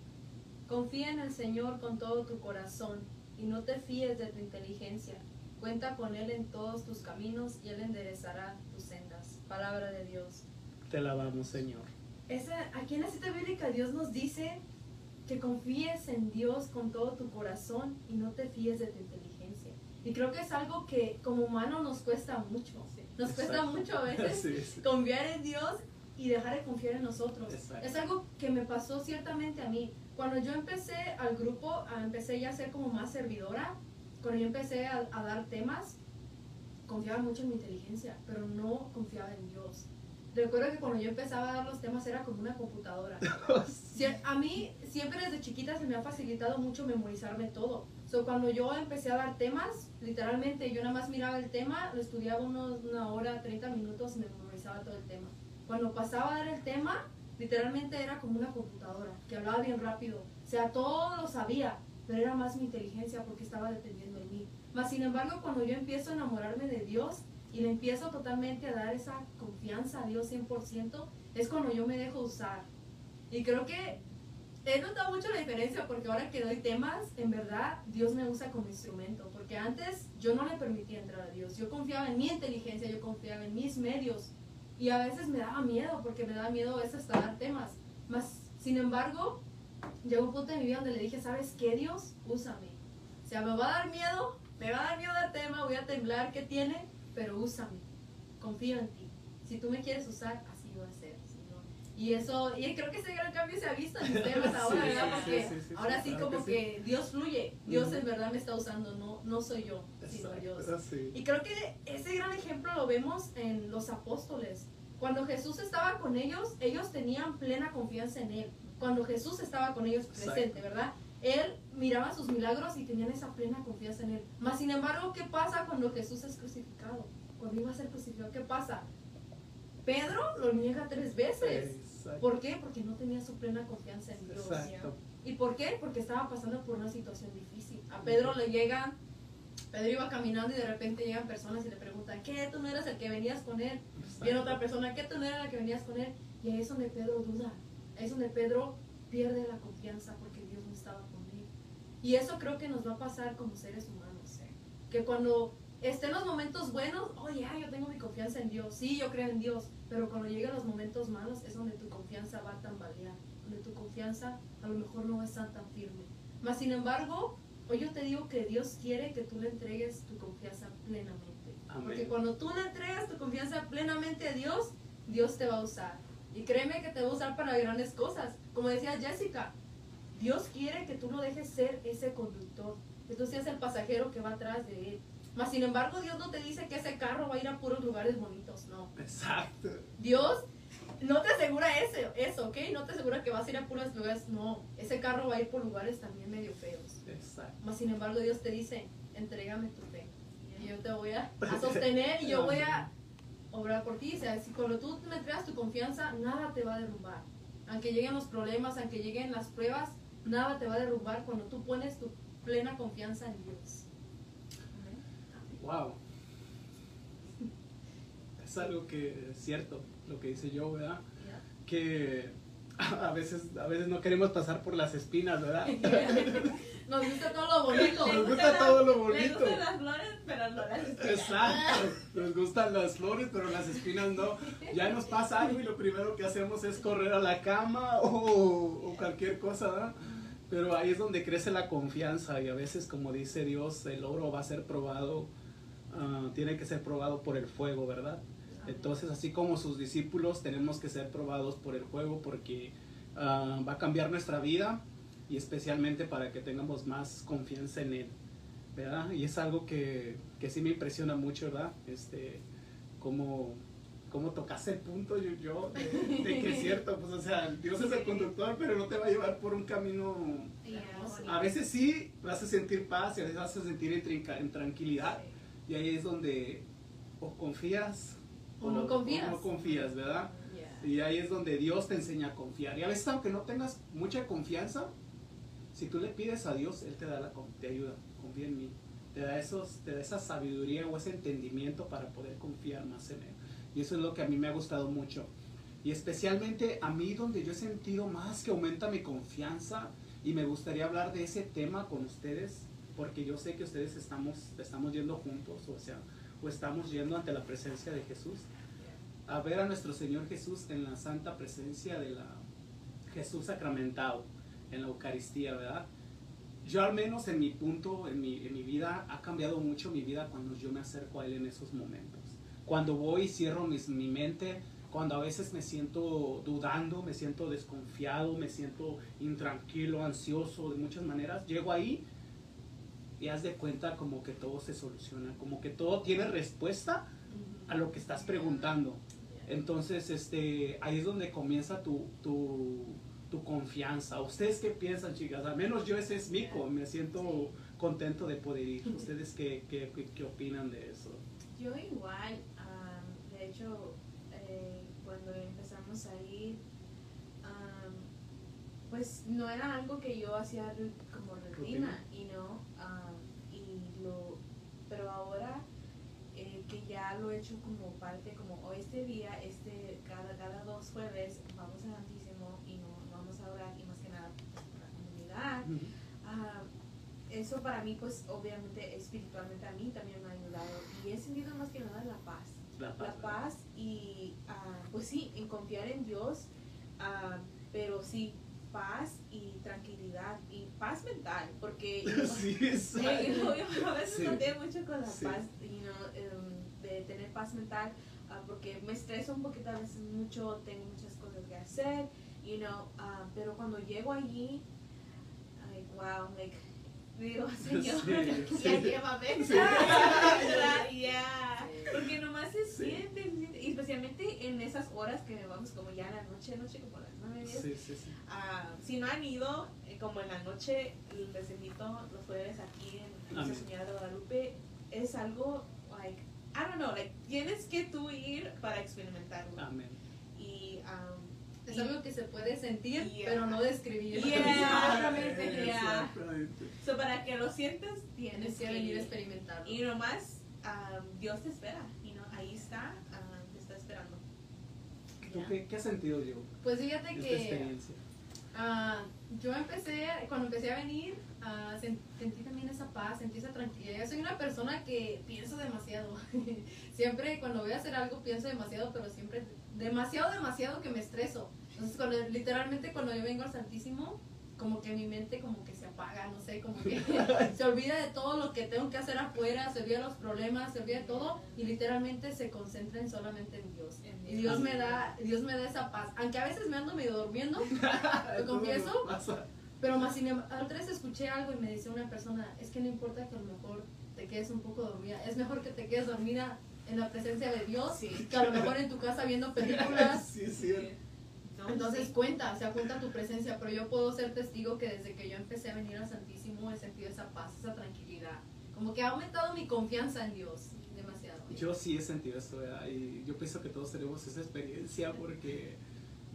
confía en el Señor con todo tu corazón y no te fíes de tu inteligencia. Cuenta con Él en todos tus caminos y Él enderezará tus sendas. Palabra de Dios. Te alabamos, Señor. Esa, aquí en la cita bíblica Dios nos dice que confíes en Dios con todo tu corazón y no te fíes de tu inteligencia. Y creo que es algo que como humanos nos cuesta mucho. Sí. Nos cuesta Exacto. mucho a veces *laughs* Sí, sí. confiar en Dios y dejar de confiar en nosotros. Exacto. Es algo que me pasó ciertamente a mí. Cuando yo empecé al grupo, empecé ya a ser como más servidora, cuando yo empecé a, a dar temas, confiaba mucho en mi inteligencia, pero no confiaba en Dios. Recuerdo que cuando yo empezaba a dar los temas era como una computadora. *laughs* A mí siempre desde chiquita se me ha facilitado mucho memorizarme todo. So, cuando yo empecé a dar temas, literalmente yo nada más miraba el tema, lo estudiaba unos, una hora, 30 minutos y me memorizaba todo el tema. Cuando pasaba a dar el tema, literalmente era como una computadora, que hablaba bien rápido. O sea, todo lo sabía, pero era más mi inteligencia porque estaba dependiendo de mí. Mas, sin embargo, cuando yo empiezo a enamorarme de Dios y le empiezo totalmente a dar esa confianza a Dios 100%, es cuando yo me dejo usar. Y creo que he notado mucho la diferencia porque ahora que doy temas, en verdad Dios me usa como instrumento. Porque antes yo no le permitía entrar a Dios. Yo confiaba en mi inteligencia, yo confiaba en mis medios. Y a veces me daba miedo porque me daba miedo veces hasta dar temas. Mas, sin embargo, llegó un punto en mi vida donde le dije, ¿sabes qué Dios? Úsame. O sea, me va a dar miedo, me va a dar miedo dar tema, voy a temblar, ¿qué tiene? Pero úsame. Confío en ti. Si tú me quieres usar, así va a ser. Y eso, y creo que ese gran cambio se ha visto en *laughs* mis temas ahora, Sí, ¿verdad? Porque sí, sí, ahora sí claro como que. Dios fluye. Dios en verdad me está usando, no, no soy yo, sino Exacto, Dios. sí. Y creo que ese gran ejemplo lo vemos en los apóstoles. Cuando Jesús estaba con ellos, ellos tenían plena confianza en Él. Cuando Jesús estaba con ellos presente, ¿verdad? Él miraba sus milagros y tenían esa plena confianza en Él. Mas, sin embargo, ¿qué pasa cuando Jesús es crucificado? Cuando iba a ser crucificado, ¿qué pasa? Pedro lo niega tres veces. Exacto. ¿Por qué? Porque no tenía su plena confianza en Dios. Exacto. ¿Y por qué? Porque estaba pasando por una situación difícil. A Pedro le llega, Pedro iba caminando y de repente llegan personas y le preguntan, ¿qué? ¿Tú no eras el que venías con él? Viene otra persona, ¿qué? ¿Tú no eras la que venías con él? Y ahí es donde Pedro duda. Ahí es donde Pedro pierde la confianza porque Dios no estaba con él. Y eso creo que nos va a pasar como seres humanos. ¿eh? Que cuando estén los momentos buenos, oh ya, yo tengo mi confianza en Dios. Sí, yo creo en Dios. Pero cuando lleguen los momentos malos es donde tu confianza va a tambalear. Donde tu confianza a lo mejor no va a estar tan firme. Mas sin embargo, hoy yo te digo que Dios quiere que tú le entregues tu confianza plenamente. Amén. Porque cuando tú le entregas tu confianza plenamente a Dios, Dios te va a usar. Y créeme que te va a usar para grandes cosas. Como decía Jessica, Dios quiere que tú lo dejes ser ese conductor. Que tú seas el pasajero que va atrás de él. Mas sin embargo, Dios no te dice que ese carro va a ir a puros lugares bonitos, no. Exacto. Dios no te asegura ese, eso, ¿ok? No te asegura que vas a ir a puros lugares, no. Ese carro va a ir por lugares también medio feos. Exacto. Mas sin embargo, Dios te dice, entrégame tu fe. Y yo te voy a, a *laughs* sostener y yo voy a obrar por ti. O sea, si cuando tú me entregas tu confianza, nada te va a derrumbar. Aunque lleguen los problemas, aunque lleguen las pruebas, nada te va a derrumbar cuando tú pones tu plena confianza en Dios. Wow. Es algo que es cierto, lo que dice yo, ¿verdad? Que a veces, a veces no queremos pasar por las espinas, ¿verdad? *laughs* Nos gusta todo lo bonito. Nos gusta todo lo bonito. gustan las flores, pero no las espinas. Exacto. Nos gustan las flores, pero las espinas no. Ya nos pasa algo y lo primero que hacemos es correr a la cama o, o cualquier cosa, ¿verdad? Pero ahí es donde crece la confianza y a veces, como dice Dios, el oro va a ser probado, ah, tiene que ser probado por el fuego, ¿verdad? Entonces, así como sus discípulos, tenemos que ser probados por el fuego porque ah, va a cambiar nuestra vida y especialmente para que tengamos más confianza en Él, ¿verdad? Y es algo que, que sí me impresiona mucho, ¿verdad? Este, cómo, cómo tocaste el punto yo, yo de, de que es cierto, pues o sea, Dios es el conductor, pero no te va a llevar por un camino... A veces sí vas a sentir paz y a veces vas a sentir en, tranquilidad y ahí es donde o confías O no confías. o no confías, ¿verdad? Y ahí es donde Dios te enseña a confiar. Y a veces aunque no tengas mucha confianza, si tú le pides a Dios, Él te da la te ayuda, confía en mí. Te da, esos, te da esa sabiduría o ese entendimiento para poder confiar más en Él. Y eso es lo que a mí me ha gustado mucho. Y especialmente a mí donde yo he sentido más que aumenta mi confianza y me gustaría hablar de ese tema con ustedes porque yo sé que ustedes estamos, estamos yendo juntos, o sea, o estamos yendo ante la presencia de Jesús a ver a nuestro Señor Jesús en la santa presencia de la Jesús sacramentado, en la Eucaristía, ¿verdad? yo al menos en mi punto, en mi, en mi vida, ha cambiado mucho mi vida cuando yo me acerco a Él en esos momentos. Cuando voy y cierro mis- mi mente, cuando a veces me siento dudando, me siento desconfiado, me siento intranquilo, ansioso, de muchas maneras, llego ahí y haz de cuenta como que todo se soluciona, como que todo tiene respuesta a lo que estás preguntando. Entonces, este, ahí es donde comienza tu, tu, tu confianza. ¿Ustedes qué piensan, chicas? Al menos yo ese es mi me siento contento de poder ir. ¿Ustedes qué, qué, qué- qué opinan de eso? Yo igual, hecho, eh, cuando empezamos a ir, am, pues no era algo que yo hacía como rutina, y no, am, y lo, pero ahora eh, que ya lo he hecho como parte, como hoy este día, este, cada, cada dos jueves vamos al Santísimo y no, vamos a orar y más que nada pues, por la comunidad. Ah, eso para mí, pues obviamente espiritualmente a mí también me ha ayudado y he sentido más que nada la paz. La La paz. y ah, pues sí, en confiar en Dios, ah, pero sí, paz y tranquilidad y paz mental, porque *laughs* Sí, *laughs* yo, yo *laughs* a veces Sí. bateo mucho con la Sí. paz, you know, em, de tener paz mental, ah, porque me estreso un poquito a veces mucho, tengo muchas cosas que hacer, you know, pero cuando llego allí, like, wow, like, digo, Señor, *laughs* Sí, *laughs* ya sí. llévame, Sí. *laughs* Yeah. porque nomás se siente, se siente, y especialmente en esas horas que vamos como ya en la noche, noche como las nueve, diez, Sí, sí, sí. Ah, si no han ido, eh, como en la noche, les invito los jueves aquí en Nuestra. Señora de Guadalupe. Es algo, like, I don't know, like, tienes que tú ir para experimentarlo. Amén. Y, um, Es algo que se puede sentir, Yeah. pero no describir. Yeah. Exactamente, yeah. Exactamente. so, para que lo sientas, tienes Tienes que venir a experimentarlo. Y nomás, um, Dios te espera. Y no, ahí está, um, te está esperando. ¿Tú Yeah. qué, qué has sentido, yo? Pues fíjate que experiencia. ah, yo empecé, cuando empecé a venir, sen- sentí también esa paz, sentí esa tranquilidad. Yo soy una persona que pienso demasiado. *laughs* siempre cuando voy a hacer algo pienso demasiado, pero siempre demasiado, demasiado que me estreso. Entonces, cuando, literalmente cuando yo vengo al Santísimo, como que mi mente como que se apaga, no sé, como que *laughs* se olvida de todo lo que tengo que hacer afuera, se olvida de los problemas, se olvida de todo y literalmente se concentra en solamente en Dios. Y Dios me da, Dios me da esa paz. Aunque a veces me ando medio durmiendo, *laughs* ¿Te confieso? Pero más sin embargo, otra vez escuché algo y me decía una persona, es que no importa que a lo mejor te quedes un poco dormida, es mejor que te quedes dormida en la presencia de Dios Sí. que a lo mejor en tu casa viendo películas. *laughs* Sí, sí. Entonces sí. cuenta, o sea, cuenta tu presencia, pero yo puedo ser testigo que desde que yo empecé a venir al Santísimo he sentido esa paz, esa tranquilidad. Como que ha aumentado mi confianza en Dios demasiado. Yo sí he sentido esto, ¿verdad? y yo pienso que todos tenemos esa experiencia porque,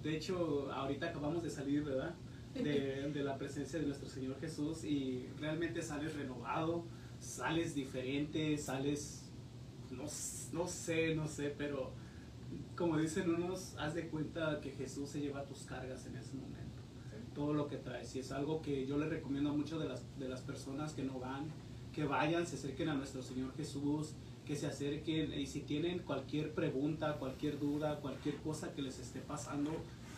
de hecho, ahorita acabamos de salir, ¿verdad? De, de la presencia de nuestro Señor Jesús y realmente sales renovado, sales diferente, sales, no, no sé, no sé, pero como dicen unos, haz de cuenta que Jesús se lleva tus cargas en ese momento. Todo lo que traes. Y es algo que yo le recomiendo a muchas de las, de las personas que no van, que vayan, se acerquen a nuestro Señor Jesús, que se acerquen y si tienen cualquier pregunta, cualquier duda, cualquier cosa que les esté pasando,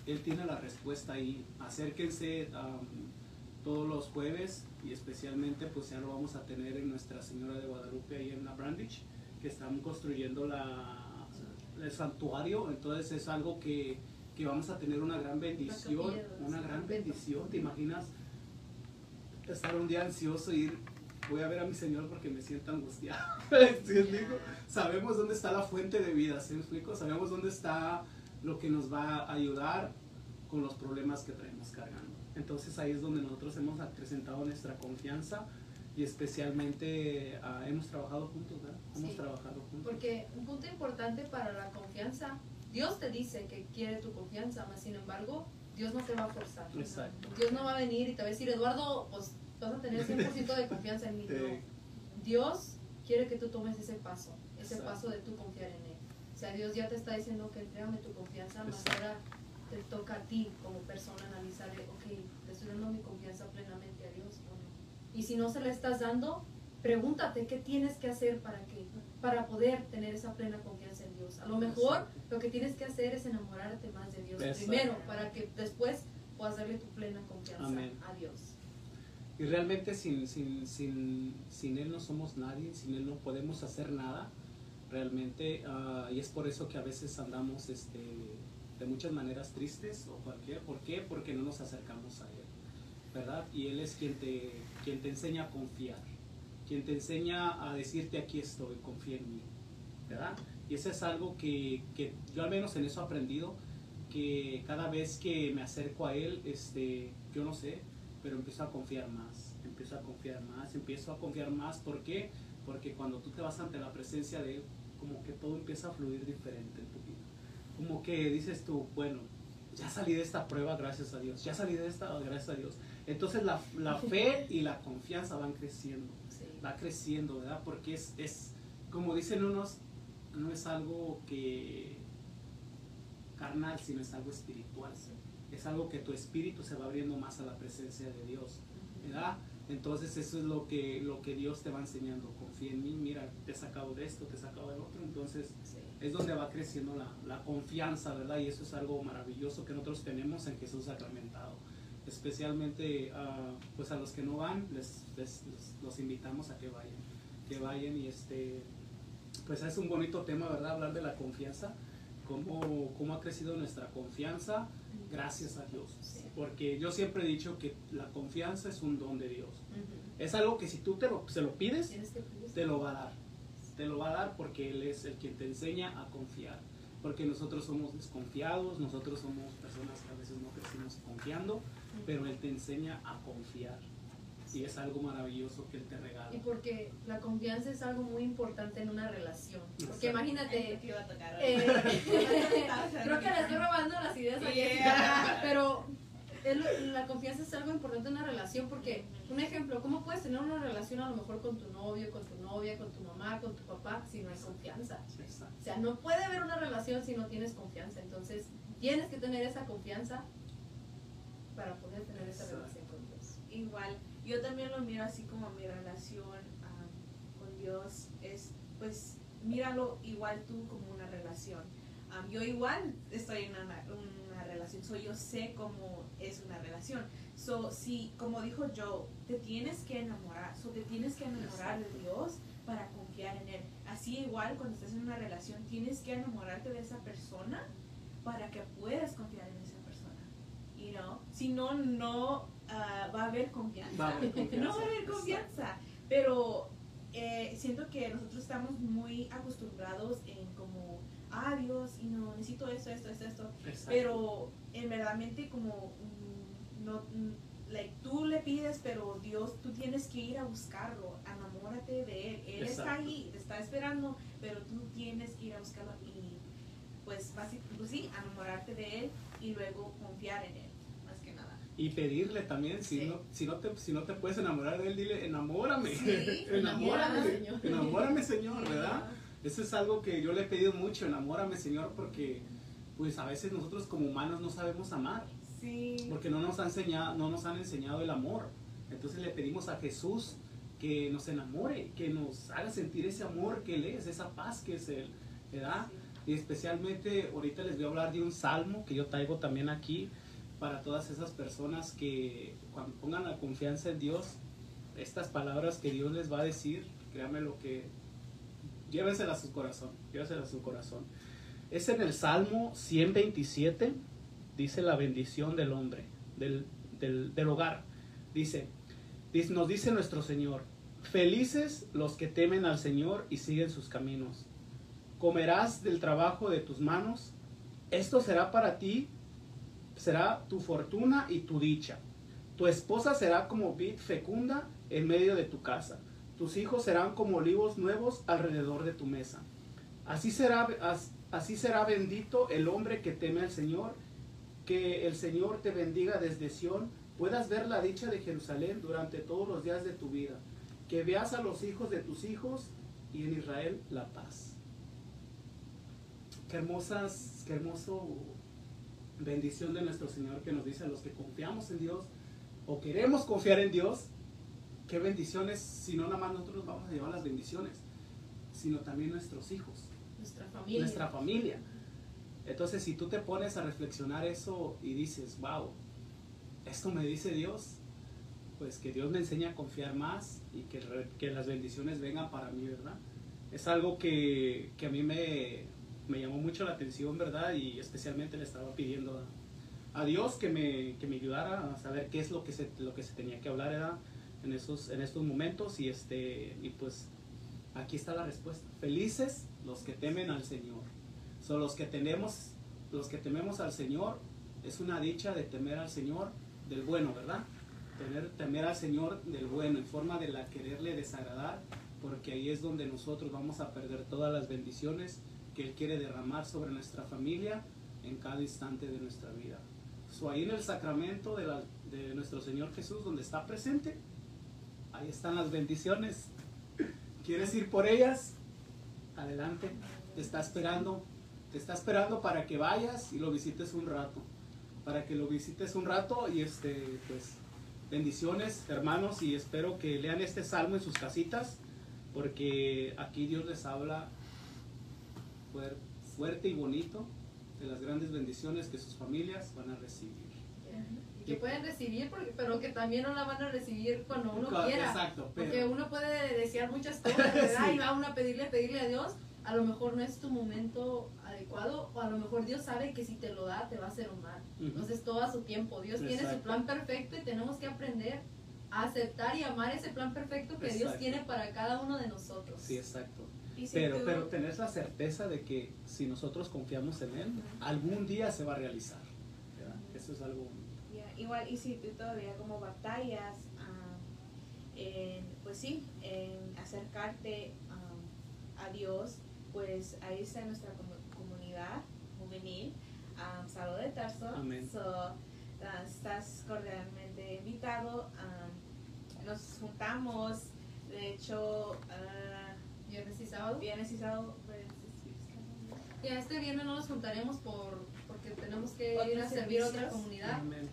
Él tiene la respuesta ahí. Acérquense am, todos los jueves y especialmente pues ya lo vamos a tener en Nuestra Señora de Guadalupe ahí en la Brandich, que están construyendo la, el santuario, entonces es algo que, que vamos a tener una gran bendición, una gran bendición, ¿te imaginas? Estar un día ansioso y ir, voy a ver a mi Señor porque me siento angustiado. *laughs* Sabemos dónde está la fuente de vida, ¿sí me explico? Sabemos dónde está lo que nos va a ayudar con los problemas que traemos cargando. Entonces ahí es donde nosotros hemos acrecentado nuestra confianza y especialmente ah, hemos trabajado juntos, ¿verdad? Hemos Sí. trabajado juntos. Porque un punto importante para la confianza, Dios te dice que quiere tu confianza, mas sin embargo, Dios no te va a forzar. Exacto. Dios no va a venir y te va a decir, Eduardo, pues vas a tener 100% de confianza en mí. *laughs* No. Dios quiere que tú tomes ese paso, ese Exacto. paso de tu confiar en Él. O sea, Dios ya te está diciendo que entrégame tu confianza, más ahora te toca a ti como persona analizar, ok, te estoy dando mi confianza plenamente a Dios no. Y si no se la estás dando, pregúntate qué tienes que hacer para que para poder tener esa plena confianza en Dios. A lo mejor lo que tienes que hacer es enamorarte más de Dios Exacto. primero para que después puedas darle tu plena confianza Amén. a Dios. Y realmente sin, sin, sin, sin Él no somos nadie, sin Él no podemos hacer nada, realmente. ah, y es por eso que a veces andamos este, de muchas maneras tristes o cualquier. ¿Por qué? Porque no nos acercamos a Él, ¿verdad? Y Él es quien te, quien te enseña a confiar, quien te enseña a decirte aquí estoy, confía en mí, ¿verdad? Y eso es algo que, que yo al menos en eso he aprendido, que cada vez que me acerco a Él, este, yo no sé, pero empiezo a confiar más, empiezo a confiar más, empiezo a confiar más. ¿Por qué? Porque cuando tú te vas ante la presencia de Él, como que todo empieza a fluir diferente en tu vida. Como que dices tú, bueno, ya salí de esta prueba, gracias a Dios, ya salí de esta, gracias a Dios. Entonces la, la fe y la confianza van creciendo, Sí. va creciendo, ¿verdad? Porque es, es, como dicen unos, no es algo que carnal, sino es algo espiritual. Es algo que tu espíritu se va abriendo más a la presencia de Dios, ¿verdad? Entonces eso es lo que, lo que Dios te va enseñando. Confía en mí, mira, te he sacado de esto, te he sacado del otro. Entonces Sí. es donde va creciendo la, la confianza, ¿verdad? Y eso es algo maravilloso que nosotros tenemos en Jesús sacramentado. Especialmente ah, pues a los que no van, les, les- les- los invitamos a que vayan. Que vayan y este, pues es un bonito tema, ¿verdad? Hablar de la confianza, cómo, cómo ha crecido nuestra confianza, gracias a Dios. Sí. Porque yo siempre he dicho que la confianza es un don de Dios. Es algo que si tú te lo, se lo pides, te lo va a dar. Te lo va a dar porque Él es el quien te enseña a confiar. Porque nosotros somos desconfiados, nosotros somos personas que a veces no crecimos confiando, pero Él te enseña a confiar. Y es algo maravilloso que Él te regala. Y porque la confianza es algo muy importante en una relación. Porque Exacto. imagínate, Esto que iba a tocar eh, *laughs* creo que le estoy robando las ideas a Yeah. Pero la confianza es algo importante en una relación porque, un ejemplo, ¿cómo puedes tener una relación a lo mejor con tu novio, con tu novia, con tu mamá, con tu papá, si no hay confianza? Exacto. O sea, no puede haber una relación si no tienes confianza. Entonces, tienes que tener esa confianza para poder tener esa Exacto. relación con Dios. Igual, yo también lo miro así como mi relación ah, con Dios es, pues, míralo igual tú como una relación. Ah, yo igual estoy en una, una relación, so yo sé cómo es una relación. So, si, como dijo Joe, te tienes que enamorar, so te tienes que enamorar de Dios para confiar en Él. Así igual cuando estás en una relación, tienes que enamorarte de esa persona para que puedas confiar en esa persona. You know? Si no, no ah, va a haber confianza. Va a haber confianza, *laughs* No va a haber exacto. confianza. Pero eh, siento que nosotros estamos muy acostumbrados en como, ah, Dios, y no, necesito esto, esto, esto, esto. Exacto. Pero en verdaderamente como, mm, no, mm, like, tú le pides, pero Dios, tú tienes que ir a buscarlo, enamórate de Él. Él está ahí, te está esperando, pero tú tienes que ir a buscarlo y pues, basi- pues sí, enamorarte de Él y luego confiar en Él. Y pedirle también, si, Sí. no, si, no te, si no te puedes enamorar de Él, dile, enamórame. Sí, enamórame, enamórame, Señor. enamórame, Señor, ¿verdad? Eso es algo que yo le he pedido mucho, enamórame, Señor, porque pues a veces nosotros como humanos no sabemos amar, Sí. porque no nos, ha enseñado, no nos han enseñado el amor. Entonces le pedimos a Jesús que nos enamore, que nos haga sentir ese amor que Él es, esa paz que es Él, ¿verdad? Y especialmente ahorita les voy a hablar de un salmo que yo traigo también aquí para todas esas personas que cuando pongan la confianza en Dios, estas palabras que Dios les va a decir, créanme lo que llévenselas a su corazón, llévenselas a su corazón. Es en el Salmo 127, dice la bendición del hombre, del, del, del hogar. Dice, nos dice nuestro Señor, felices los que temen al Señor y siguen sus caminos. Comerás del trabajo de tus manos, esto será para ti, será tu fortuna y tu dicha. Tu esposa será como vid fecunda en medio de tu casa. Tus hijos serán como olivos nuevos alrededor de tu mesa. Así será, as- así será bendito el hombre que teme al Señor. Que el Señor te bendiga desde Sión. Puedas ver la dicha de Jerusalén durante todos los días de tu vida. Que veas a los hijos de tus hijos y en Israel la paz. Qué hermosas, qué hermoso bendición de nuestro Señor que nos dice a los que confiamos en Dios o queremos confiar en Dios, qué bendiciones, si no nada más nosotros vamos a llevar las bendiciones, sino también nuestros hijos, Nuestra familia. nuestra familia. Entonces, si tú te pones a reflexionar eso y dices, wow, esto me dice Dios, pues que Dios me enseñe a confiar más y que, que las bendiciones vengan para mí, ¿verdad? Es algo que, que a mí me, me llamó mucho la atención, ¿verdad? Y especialmente le estaba pidiendo a, Dios que me, que me ayudara a saber qué es lo que se, lo que se tenía que hablar, ¿verdad? En, esos, en estos momentos y, este, y pues aquí está la respuesta. Felices los que temen al Señor. Son los que tenemos, los que tememos al Señor, es una dicha de temer al Señor del bueno, ¿verdad? Tener, temer al Señor del bueno, en forma de la quererle desagradar, porque ahí es donde nosotros vamos a perder todas las bendiciones que Él quiere derramar sobre nuestra familia en cada instante de nuestra vida. So, ahí en el sacramento de, de nuestro Señor Jesús, donde está presente, ahí están las bendiciones. ¿Quieres ir por ellas? Adelante, te está esperando, te está esperando para que vayas y lo visites un rato, para que lo visites un rato y este, pues, bendiciones hermanos y espero que lean este salmo en sus casitas, porque aquí Dios les habla fuerte y bonito de las grandes bendiciones que sus familias van a recibir. Y que pueden recibir, porque, pero que también no la van a recibir cuando uno quiera. Exacto, Porque uno puede desear muchas *laughs* cosas, ¿verdad? Sí. Y va uno a pedirle, pedirle a Dios. A lo mejor no es tu momento adecuado, o a lo mejor Dios sabe que si te lo da, te va a hacer un mal. Ujú. Entonces, todo a su tiempo. Dios tiene su Exacto. plan perfecto y tenemos que aprender a aceptar y amar ese plan perfecto que Dios Exacto. tiene para cada uno de nosotros. sí, exacto. Y si Pero, tú- pero tener la certeza de que si nosotros confiamos en Él, algún día se va a realizar. ¿verdad? Eso es algo Ya, igual, y si tú todavía como batallas, ah, en, pues sí, en acercarte ah, a Dios, pues ahí está nuestra comu- comunidad juvenil, um, Salud de Tarso. Amén. So, ah, estás cordialmente invitado. ah, nos juntamos, de hecho, ah, Viernes y sábado. viernes y sábado. pues, Y a este viernes no nos juntaremos por, porque tenemos que ir a servir a otra comunidad. Amén.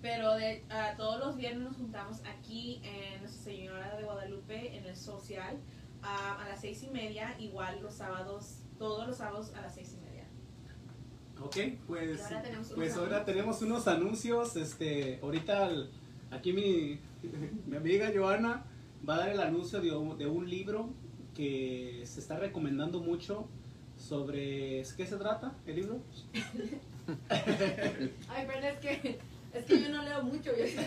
Pero de, ah, todos los viernes nos juntamos aquí en Nuestra Señora de Guadalupe, en el social, a las seis y media. Igual los sábados, todos los sábados a las seis y media. Ok, pues, ahora tenemos unos pues ahora anuncios. tenemos unos anuncios. Este, ahorita el- aquí mi, *laughs* mi amiga Joana va a dar el anuncio de un, de un libro que se está recomendando mucho sobre ¿qué se trata el libro? *laughs* Ay, pero es que, es que yo no leo mucho. Yo yo soy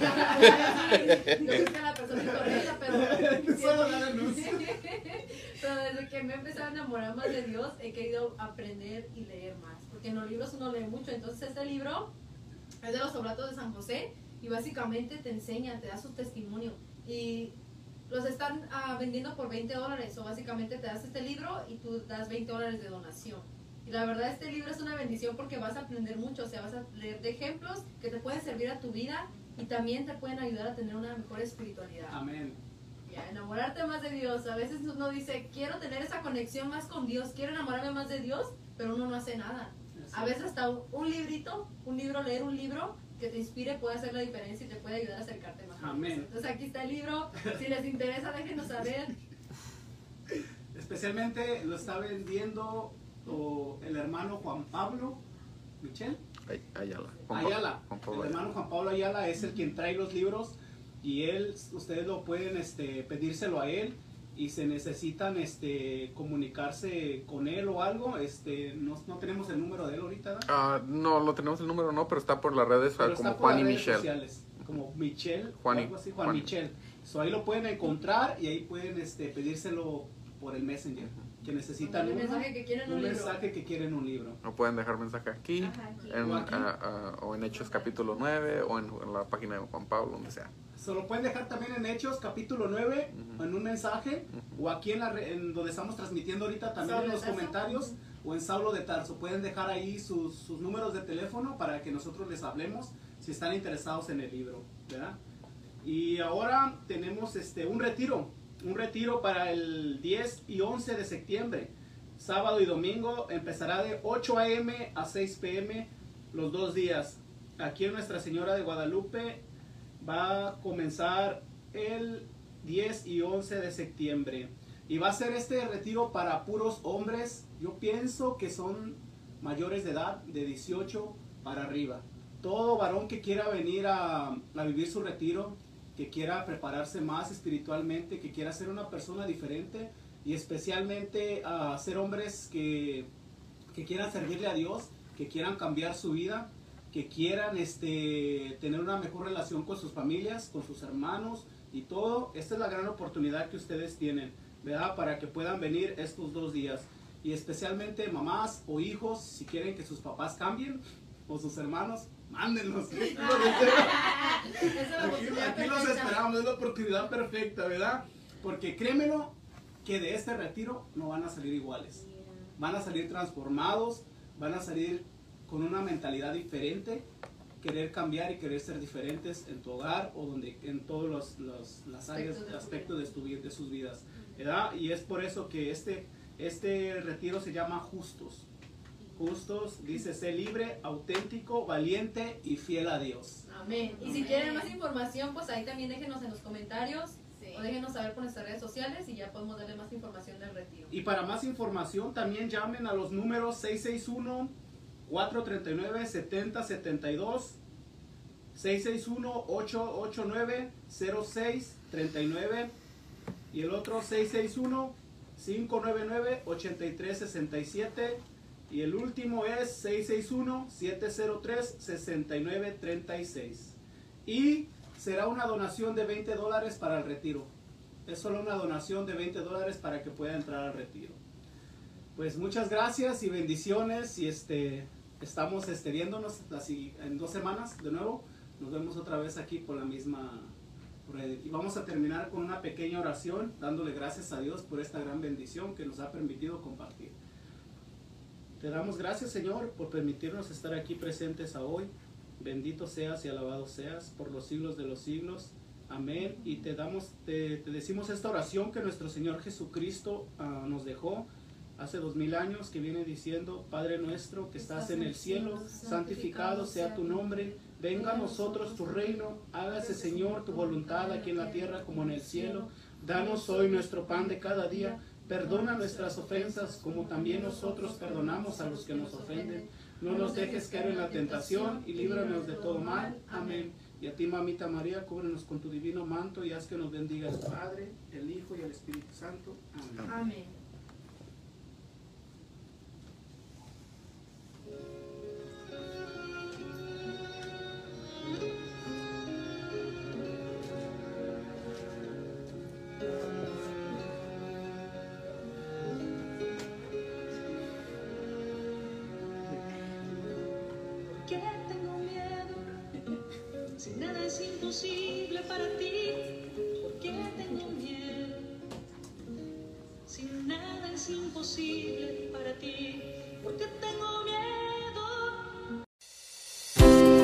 la persona incorrecta, pero. *laughs* Solo *laughs* pero desde que me he empezado a enamorar más de Dios, he querido aprender y leer más. Porque en los libros uno lee mucho. Entonces, este libro es de los oblatos de San José y básicamente te enseña, te da su testimonio. Y los están ah, vendiendo por 20 dólares. O básicamente te das este libro y tú das 20 dólares de donación. Y la verdad este libro es una bendición porque vas a aprender mucho, o sea, vas a leer de ejemplos que te pueden servir a tu vida y también te pueden ayudar a tener una mejor espiritualidad. Amén. Y a enamorarte más de Dios. A veces uno dice, quiero tener esa conexión más con Dios, quiero enamorarme más de Dios, pero uno no hace nada. A veces hasta un librito, un libro, leer un libro que te inspire puede hacer la diferencia y te puede ayudar a acercarte más. Amén. Entonces aquí está el libro, si les interesa déjenos saber. *laughs* Especialmente lo está vendiendo o, el hermano Juan Pablo Michel. Ay- Ayala. Juan Ayala. Juan Pablo el Ayala. hermano Juan Pablo Ayala es el quien trae los libros y él, ustedes lo pueden este, pedírselo a él y se necesitan este, comunicarse con él o algo. Este, no, no tenemos el número de él ahorita. Ah, no, lo tenemos el número, no, pero está por las redes Pero como Juan y Michelle. sociales, como Michelle, Juan y- algo así, Juan, Juan. Michelle. So, ahí lo pueden encontrar y ahí pueden este, pedírselo por el Messenger. Que necesitan Mandarle uno, mensaje que quieren un un libro. mensaje que quieren un libro. No pueden dejar mensaje aquí, Ajá, aquí. en, O aquí. ah, ah, o en Hechos capítulo 9, o en, en la página de Juan Pablo, donde sea. Se lo pueden dejar también en Hechos capítulo 9, Ujú. en un mensaje, o aquí en, la, en donde estamos transmitiendo ahorita también Saulo en de los Tarso. comentarios, o en Saulo de Tarso. Pueden dejar ahí sus, sus números de teléfono para que nosotros les hablemos si están interesados en el libro, ¿verdad? Y ahora tenemos este, un retiro, un retiro para el 10 y 11 de septiembre, sábado y domingo, empezará de 8 a.m. a 6 p.m. los dos días. Aquí en Nuestra Señora de Guadalupe va a comenzar el 10 y 11 de septiembre. Y va a ser este retiro para puros hombres. Yo pienso que son mayores de edad, de 18 para arriba. Todo varón que quiera venir a, vivir su retiro, que quiera prepararse más espiritualmente, que quiera ser una persona diferente y especialmente a ser hombres que, que quieran servirle a Dios, que quieran cambiar su vida, que quieran este, tener una mejor relación con sus familias, con sus hermanos y todo. Esta es la gran oportunidad que ustedes tienen, ¿verdad? Para que puedan venir estos dos días. Y especialmente mamás o hijos, si quieren que sus papás cambien o sus hermanos, mándenlos. *laughs* Aquí, aquí los esperamos, es la oportunidad perfecta, ¿verdad? Porque créemelo que de este retiro no van a salir iguales. Van a salir transformados, van a salir con una mentalidad diferente, querer cambiar y querer ser diferentes en tu hogar o donde en todos los, los- las áreas, Aspectos de tu aspectos de, tu de sus vidas, ¿verdad? Y es por eso que este, este retiro se llama Justos. Justos, dice, sé libre, auténtico, valiente y fiel a Dios. Amén. Y si quieren más información, pues ahí también déjenos en los comentarios Sí. o déjenos saber por nuestras redes sociales y ya podemos darle más información del retiro. Y para más información también llamen a los números 661-439-7072, 661-889-0639 y el otro 661-599-8367 y el último es 661-703-6936. Y será una donación de 20 dólares para el retiro. Es solo una donación de 20 dólares para que pueda entrar al retiro. Pues muchas gracias y bendiciones y este estamos este, viéndonos así en dos semanas de nuevo. Nos vemos otra vez aquí por la misma red. Y vamos a terminar con una pequeña oración dándole gracias a Dios por esta gran bendición que nos ha permitido compartir. Te damos gracias Señor por permitirnos estar aquí presentes a hoy. Bendito seas y alabado seas por los siglos de los siglos. Amén. Y te damos, te, te decimos esta oración que nuestro Señor Jesucristo ah, nos dejó hace dos mil años, que viene diciendo, Padre nuestro que estás en el cielo, santificado sea tu nombre, venga a nosotros tu reino, hágase Señor tu voluntad aquí en la tierra como en el cielo. Danos hoy nuestro pan de cada día, perdona nuestras ofensas como también nosotros perdonamos a los que nos ofenden. No nos dejes caer en la tentación y líbranos de todo mal. Amén. Y a ti, mamita María, cúbrenos con tu divino manto y haz que nos bendiga el Padre, el Hijo y el Espíritu Santo. Amén. Amén.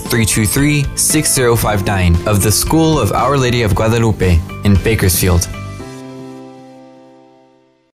323 6059 of the School of Our Lady of Guadalupe in Bakersfield.